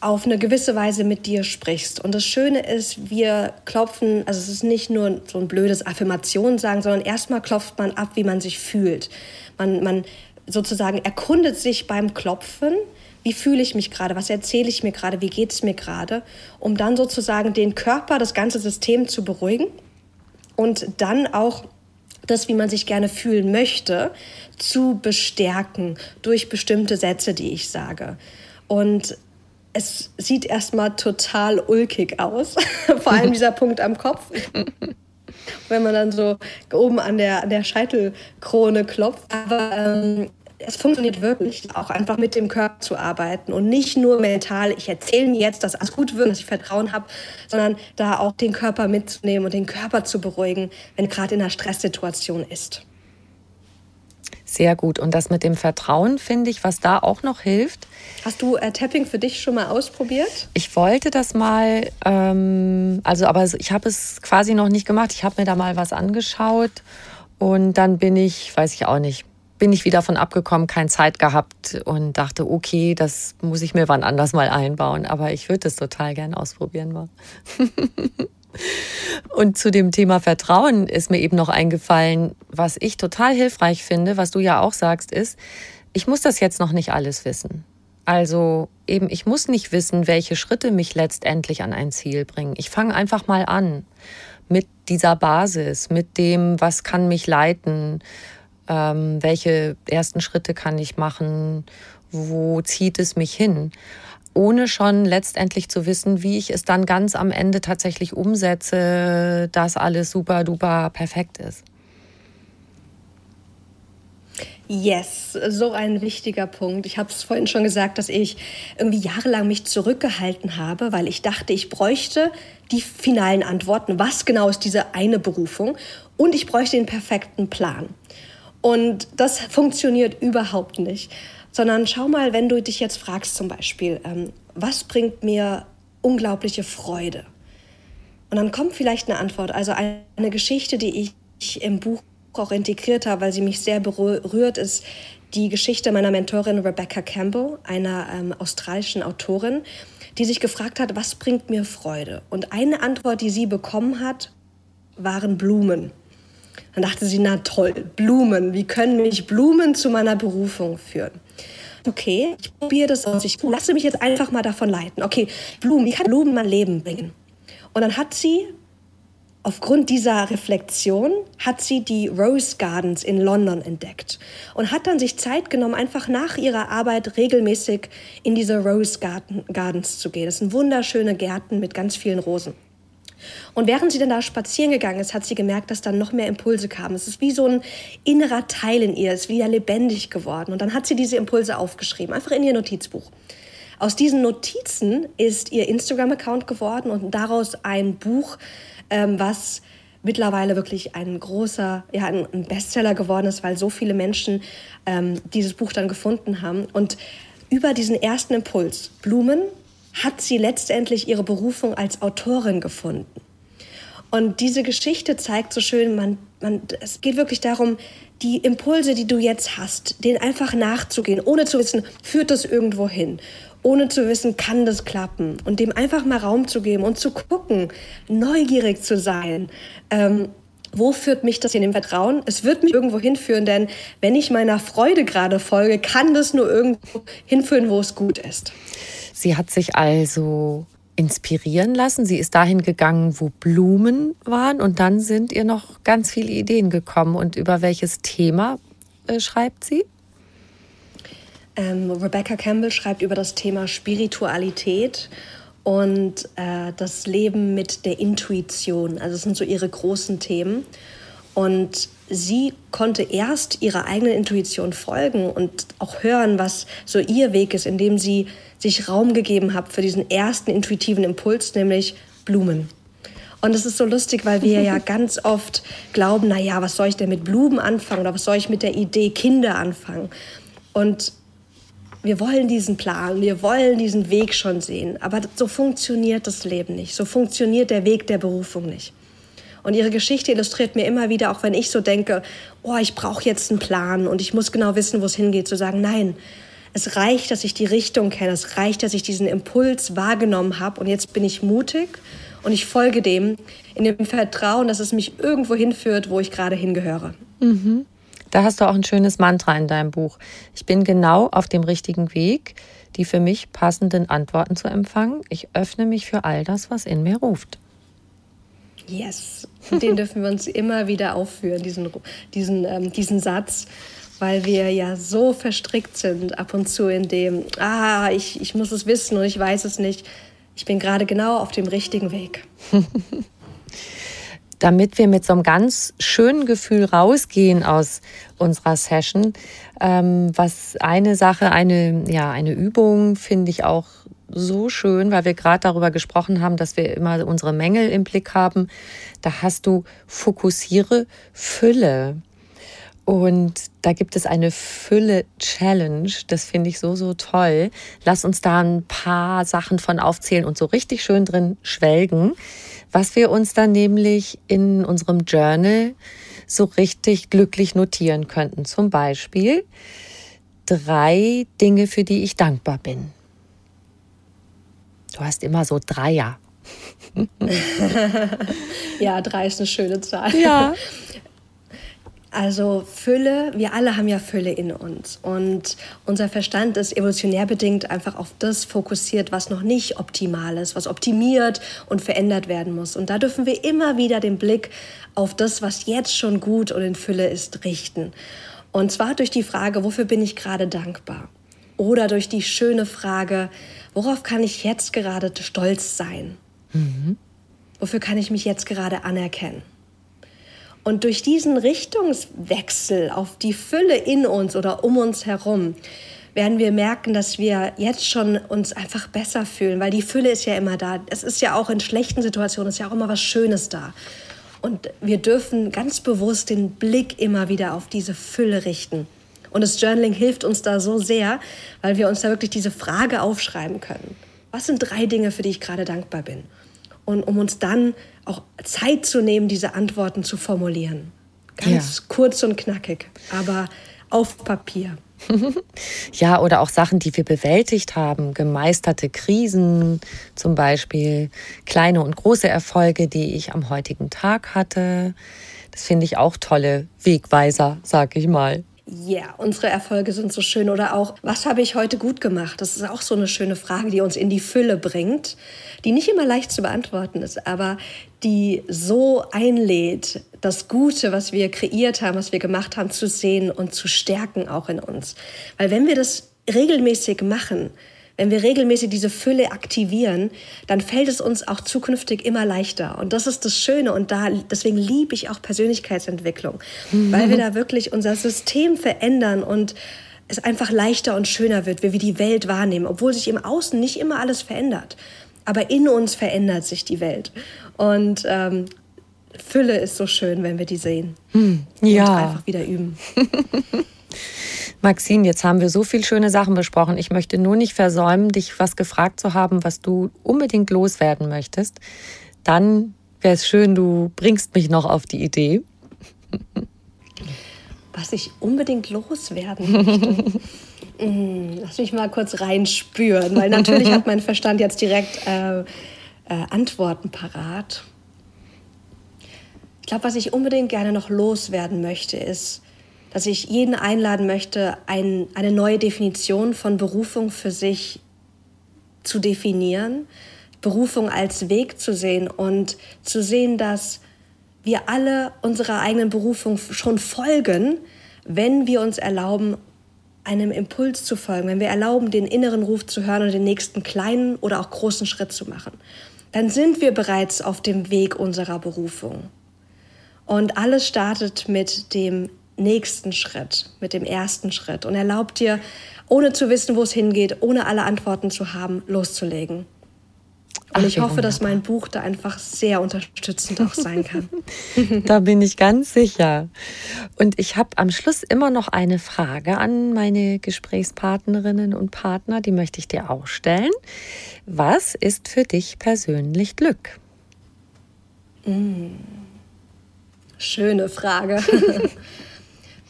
auf eine gewisse Weise mit dir sprichst. Und das Schöne ist, wir klopfen, also es ist nicht nur so ein blödes Affirmation sagen, sondern erstmal klopft man ab, wie man sich fühlt. Man, man sozusagen erkundet sich beim Klopfen, wie fühle ich mich gerade, was erzähle ich mir gerade, wie geht es mir gerade, um dann sozusagen den Körper, das ganze System zu beruhigen und dann auch das, wie man sich gerne fühlen möchte, zu bestärken durch bestimmte Sätze, die ich sage. Und es sieht erstmal total ulkig aus, vor allem dieser Punkt am Kopf. Wenn man dann so oben an der, an der Scheitelkrone klopft. Aber ähm, es funktioniert wirklich, auch einfach mit dem Körper zu arbeiten und nicht nur mental, ich erzähle mir jetzt, dass alles gut wird, dass ich Vertrauen habe, sondern da auch den Körper mitzunehmen und den Körper zu beruhigen, wenn gerade in einer Stresssituation ist. Sehr gut. Und das mit dem Vertrauen finde ich, was da auch noch hilft. Hast du äh, Tapping für dich schon mal ausprobiert? Ich wollte das mal, ähm, also aber ich habe es quasi noch nicht gemacht. Ich habe mir da mal was angeschaut und dann bin ich, weiß ich auch nicht, bin ich wieder von abgekommen, keine Zeit gehabt und dachte, okay, das muss ich mir wann anders mal einbauen. Aber ich würde es total gern ausprobieren. Und zu dem Thema Vertrauen ist mir eben noch eingefallen, was ich total hilfreich finde, was du ja auch sagst, ist, ich muss das jetzt noch nicht alles wissen. Also eben, ich muss nicht wissen, welche Schritte mich letztendlich an ein Ziel bringen. Ich fange einfach mal an mit dieser Basis, mit dem, was kann mich leiten, ähm, welche ersten Schritte kann ich machen, wo zieht es mich hin, ohne schon letztendlich zu wissen, wie ich es dann ganz am Ende tatsächlich umsetze, dass alles super duper perfekt ist. Yes, so ein wichtiger Punkt. Ich habe es vorhin schon gesagt, dass ich irgendwie jahrelang mich zurückgehalten habe, weil ich dachte, ich bräuchte die finalen Antworten. Was genau ist diese eine Berufung? Und ich bräuchte den perfekten Plan. Und das funktioniert überhaupt nicht. Sondern schau mal, wenn du dich jetzt fragst zum Beispiel, ähm, was bringt mir unglaubliche Freude? Und dann kommt vielleicht eine Antwort. Also eine Geschichte, die ich im Buch auch integriert habe, weil sie mich sehr berührt, ist die Geschichte meiner Mentorin Rebecca Campbell, einer ähm, australischen Autorin, die sich gefragt hat, was bringt mir Freude? Und eine Antwort, die sie bekommen hat, waren Blumen. Dann dachte sie, na toll, Blumen, wie können mich Blumen zu meiner Berufung führen? Okay, ich probiere das aus. Ich lasse mich jetzt einfach mal davon leiten. Okay, Blumen, wie kann Blumen mein Leben bringen? Und dann hat sie, aufgrund dieser Reflexion, hat sie die Rose Gardens in London entdeckt und hat dann sich Zeit genommen, einfach nach ihrer Arbeit regelmäßig in diese Rose Gardens zu gehen. Das sind wunderschöne Gärten mit ganz vielen Rosen. Und während sie dann da spazieren gegangen ist, hat sie gemerkt, dass dann noch mehr Impulse kamen. Es ist wie so ein innerer Teil in ihr, ist wieder lebendig geworden. Und dann hat sie diese Impulse aufgeschrieben, einfach in ihr Notizbuch. Aus diesen Notizen ist ihr Instagram-Account geworden und daraus ein Buch, ähm, was mittlerweile wirklich ein großer, ja, ein Bestseller geworden ist, weil so viele Menschen ähm, dieses Buch dann gefunden haben. Und über diesen ersten Impuls, Blumen, hat sie letztendlich ihre Berufung als Autorin gefunden. Und diese Geschichte zeigt so schön, man, man, es geht wirklich darum, die Impulse, die du jetzt hast, denen einfach nachzugehen, ohne zu wissen, führt das irgendwo hin, ohne zu wissen, kann das klappen und dem einfach mal Raum zu geben und zu gucken, neugierig zu sein. Ähm, wo führt mich das in dem Vertrauen? Es wird mich irgendwo hinführen, denn wenn ich meiner Freude gerade folge, kann das nur irgendwo hinführen, wo es gut ist. Sie hat sich also inspirieren lassen. Sie ist dahin gegangen, wo Blumen waren und dann sind ihr noch ganz viele Ideen gekommen. Und über welches Thema äh, schreibt sie? Ähm, Rebecca Campbell schreibt über das Thema Spiritualität und äh, das Leben mit der Intuition. Also das sind so ihre großen Themen. Und sie konnte erst ihrer eigenen Intuition folgen und auch hören, was so ihr Weg ist, indem sie sich Raum gegeben hat für diesen ersten intuitiven Impuls, nämlich Blumen. Und es ist so lustig, weil wir ja ganz oft glauben, na ja, was soll ich denn mit Blumen anfangen oder was soll ich mit der Idee Kinder anfangen? Und wir wollen diesen Plan, wir wollen diesen Weg schon sehen, aber so funktioniert das Leben nicht, so funktioniert der Weg der Berufung nicht. Und ihre Geschichte illustriert mir immer wieder, auch wenn ich so denke, oh, ich brauche jetzt einen Plan und ich muss genau wissen, wo es hingeht, zu sagen, nein, es reicht, dass ich die Richtung kenne, es reicht, dass ich diesen Impuls wahrgenommen habe und jetzt bin ich mutig und ich folge dem in dem Vertrauen, dass es mich irgendwo hinführt, wo ich gerade hingehöre. Mhm. Da hast du auch ein schönes Mantra in deinem Buch. Ich bin genau auf dem richtigen Weg, die für mich passenden Antworten zu empfangen. Ich öffne mich für all das, was in mir ruft. Yes, den dürfen wir uns immer wieder aufführen, diesen, diesen, ähm, diesen Satz, weil wir ja so verstrickt sind ab und zu in dem, ah, ich, ich muss es wissen und ich weiß es nicht. Ich bin gerade genau auf dem richtigen Weg. Damit wir mit so einem ganz schönen Gefühl rausgehen aus unserer Session, ähm, was eine Sache, eine, ja, eine Übung finde ich auch so schön, weil wir gerade darüber gesprochen haben, dass wir immer unsere Mängel im Blick haben. Da hast du fokussiere Fülle. Und da gibt es eine Fülle-Challenge. Das finde ich so, so toll. Lass uns da ein paar Sachen von aufzählen und so richtig schön drin schwelgen, was wir uns dann nämlich in unserem Journal so richtig glücklich notieren könnten. Zum Beispiel drei Dinge, für die ich dankbar bin. Du hast immer so Dreier. ja, drei ist eine schöne Zahl. Ja. Also Fülle, wir alle haben ja Fülle in uns und unser Verstand ist evolutionär bedingt einfach auf das fokussiert, was noch nicht optimal ist, was optimiert und verändert werden muss. Und da dürfen wir immer wieder den Blick auf das, was jetzt schon gut und in Fülle ist, richten. Und zwar durch die Frage, wofür bin ich gerade dankbar? Oder durch die schöne Frage, worauf kann ich jetzt gerade stolz sein? Mhm. Wofür kann ich mich jetzt gerade anerkennen? Und durch diesen Richtungswechsel auf die Fülle in uns oder um uns herum werden wir merken, dass wir jetzt schon uns einfach besser fühlen, weil die Fülle ist ja immer da. Es ist ja auch in schlechten Situationen, ist ja auch immer was Schönes da. Und wir dürfen ganz bewusst den Blick immer wieder auf diese Fülle richten. Und das Journaling hilft uns da so sehr, weil wir uns da wirklich diese Frage aufschreiben können. Was sind drei Dinge, für die ich gerade dankbar bin? Und um uns dann auch Zeit zu nehmen, diese Antworten zu formulieren. Ganz ja. kurz und knackig, aber auf Papier. ja, oder auch Sachen, die wir bewältigt haben, gemeisterte Krisen zum Beispiel, kleine und große Erfolge, die ich am heutigen Tag hatte. Das finde ich auch tolle Wegweiser, sag ich mal yeah, unsere Erfolge sind so schön oder auch, was habe ich heute gut gemacht? Das ist auch so eine schöne Frage, die uns in die Fülle bringt, die nicht immer leicht zu beantworten ist, aber die so einlädt, das Gute, was wir kreiert haben, was wir gemacht haben, zu sehen und zu stärken auch in uns. Weil wenn wir das regelmäßig machen, wenn wir regelmäßig diese Fülle aktivieren, dann fällt es uns auch zukünftig immer leichter. Und das ist das Schöne. Und da, deswegen liebe ich auch Persönlichkeitsentwicklung, mhm. weil wir da wirklich unser System verändern und es einfach leichter und schöner wird, wie wir die Welt wahrnehmen, obwohl sich im Außen nicht immer alles verändert. Aber in uns verändert sich die Welt. Und ähm, Fülle ist so schön, wenn wir die sehen. Hm, ja. Und einfach wieder üben. Maxine, jetzt haben wir so viele schöne Sachen besprochen. Ich möchte nur nicht versäumen, dich was gefragt zu haben, was du unbedingt loswerden möchtest. Dann wäre es schön, du bringst mich noch auf die Idee. Was ich unbedingt loswerden möchte. Hm, lass mich mal kurz reinspüren, weil natürlich hat mein Verstand jetzt direkt äh, äh, Antworten parat. Ich glaube, was ich unbedingt gerne noch loswerden möchte, ist, dass ich jeden einladen möchte, ein, eine neue Definition von Berufung für sich zu definieren, Berufung als Weg zu sehen und zu sehen, dass wir alle unserer eigenen Berufung schon folgen, wenn wir uns erlauben, einem Impuls zu folgen, wenn wir erlauben, den inneren Ruf zu hören und den nächsten kleinen oder auch großen Schritt zu machen, dann sind wir bereits auf dem Weg unserer Berufung. Und alles startet mit dem nächsten Schritt, mit dem ersten Schritt und erlaubt dir, ohne zu wissen, wo es hingeht, ohne alle Antworten zu haben, loszulegen. Und Ach, ich hoffe, dass mein Buch da einfach sehr unterstützend auch sein kann. da bin ich ganz sicher. Und ich habe am Schluss immer noch eine Frage an meine Gesprächspartnerinnen und Partner, die möchte ich dir auch stellen. Was ist für dich persönlich Glück? Mm. Schöne Frage.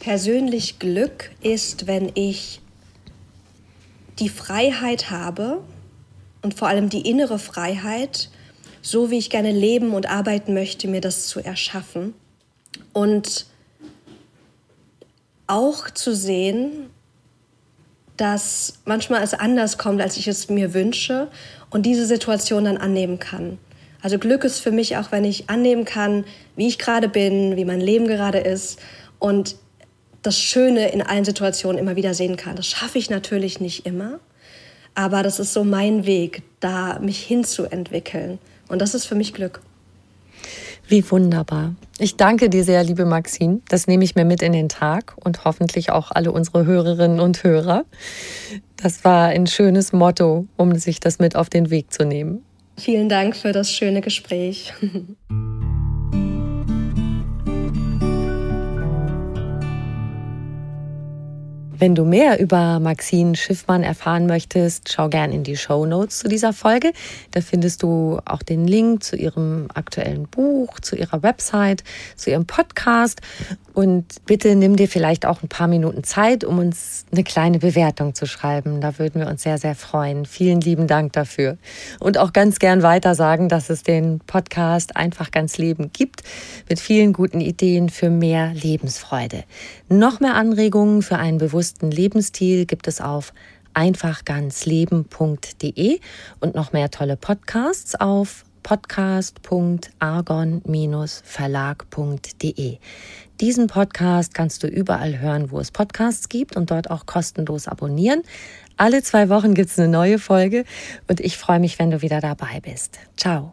persönlich Glück ist, wenn ich die Freiheit habe und vor allem die innere Freiheit, so wie ich gerne leben und arbeiten möchte, mir das zu erschaffen. Und auch zu sehen, dass manchmal es anders kommt, als ich es mir wünsche und diese Situation dann annehmen kann. Also Glück ist für mich auch, wenn ich annehmen kann, wie ich gerade bin, wie mein Leben gerade ist und das Schöne in allen Situationen immer wieder sehen kann. Das schaffe ich natürlich nicht immer, aber das ist so mein Weg, da mich hinzuentwickeln. Und das ist für mich Glück. Wie wunderbar. Ich danke dir sehr, liebe Maxine. Das nehme ich mir mit in den Tag und hoffentlich auch alle unsere Hörerinnen und Hörer. Das war ein schönes Motto, um sich das mit auf den Weg zu nehmen. Vielen Dank für das schöne Gespräch. Wenn du mehr über Maxine Schiffmann erfahren möchtest, schau gern in die Show Notes zu dieser Folge. Da findest du auch den Link zu ihrem aktuellen Buch, zu ihrer Website, zu ihrem Podcast. Und bitte nimm dir vielleicht auch ein paar Minuten Zeit, um uns eine kleine Bewertung zu schreiben. Da würden wir uns sehr, sehr freuen. Vielen lieben Dank dafür. Und auch ganz gern weiter sagen, dass es den Podcast einfach ganz Leben gibt mit vielen guten Ideen für mehr Lebensfreude. Noch mehr Anregungen für einen bewussten Lebensstil gibt es auf einfachganzleben.de und noch mehr tolle Podcasts auf podcast.argon-verlag.de. Diesen Podcast kannst du überall hören, wo es Podcasts gibt und dort auch kostenlos abonnieren. Alle zwei Wochen gibt es eine neue Folge und ich freue mich, wenn du wieder dabei bist. Ciao.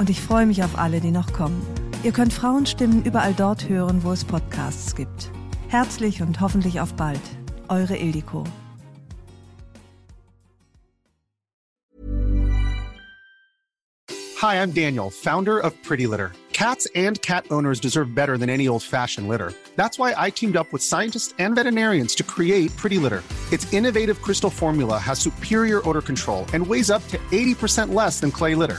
und ich freue mich auf alle, die noch kommen. Ihr könnt Frauenstimmen überall dort hören, wo es Podcasts gibt. Herzlich und hoffentlich auf bald. Eure Ildiko. Hi, I'm Daniel, Founder of Pretty Litter. Cats and cat owners deserve better than any old-fashioned litter. That's why I teamed up with scientists and veterinarians to create Pretty Litter. Its innovative crystal formula has superior odor control and weighs up to 80% less than clay litter.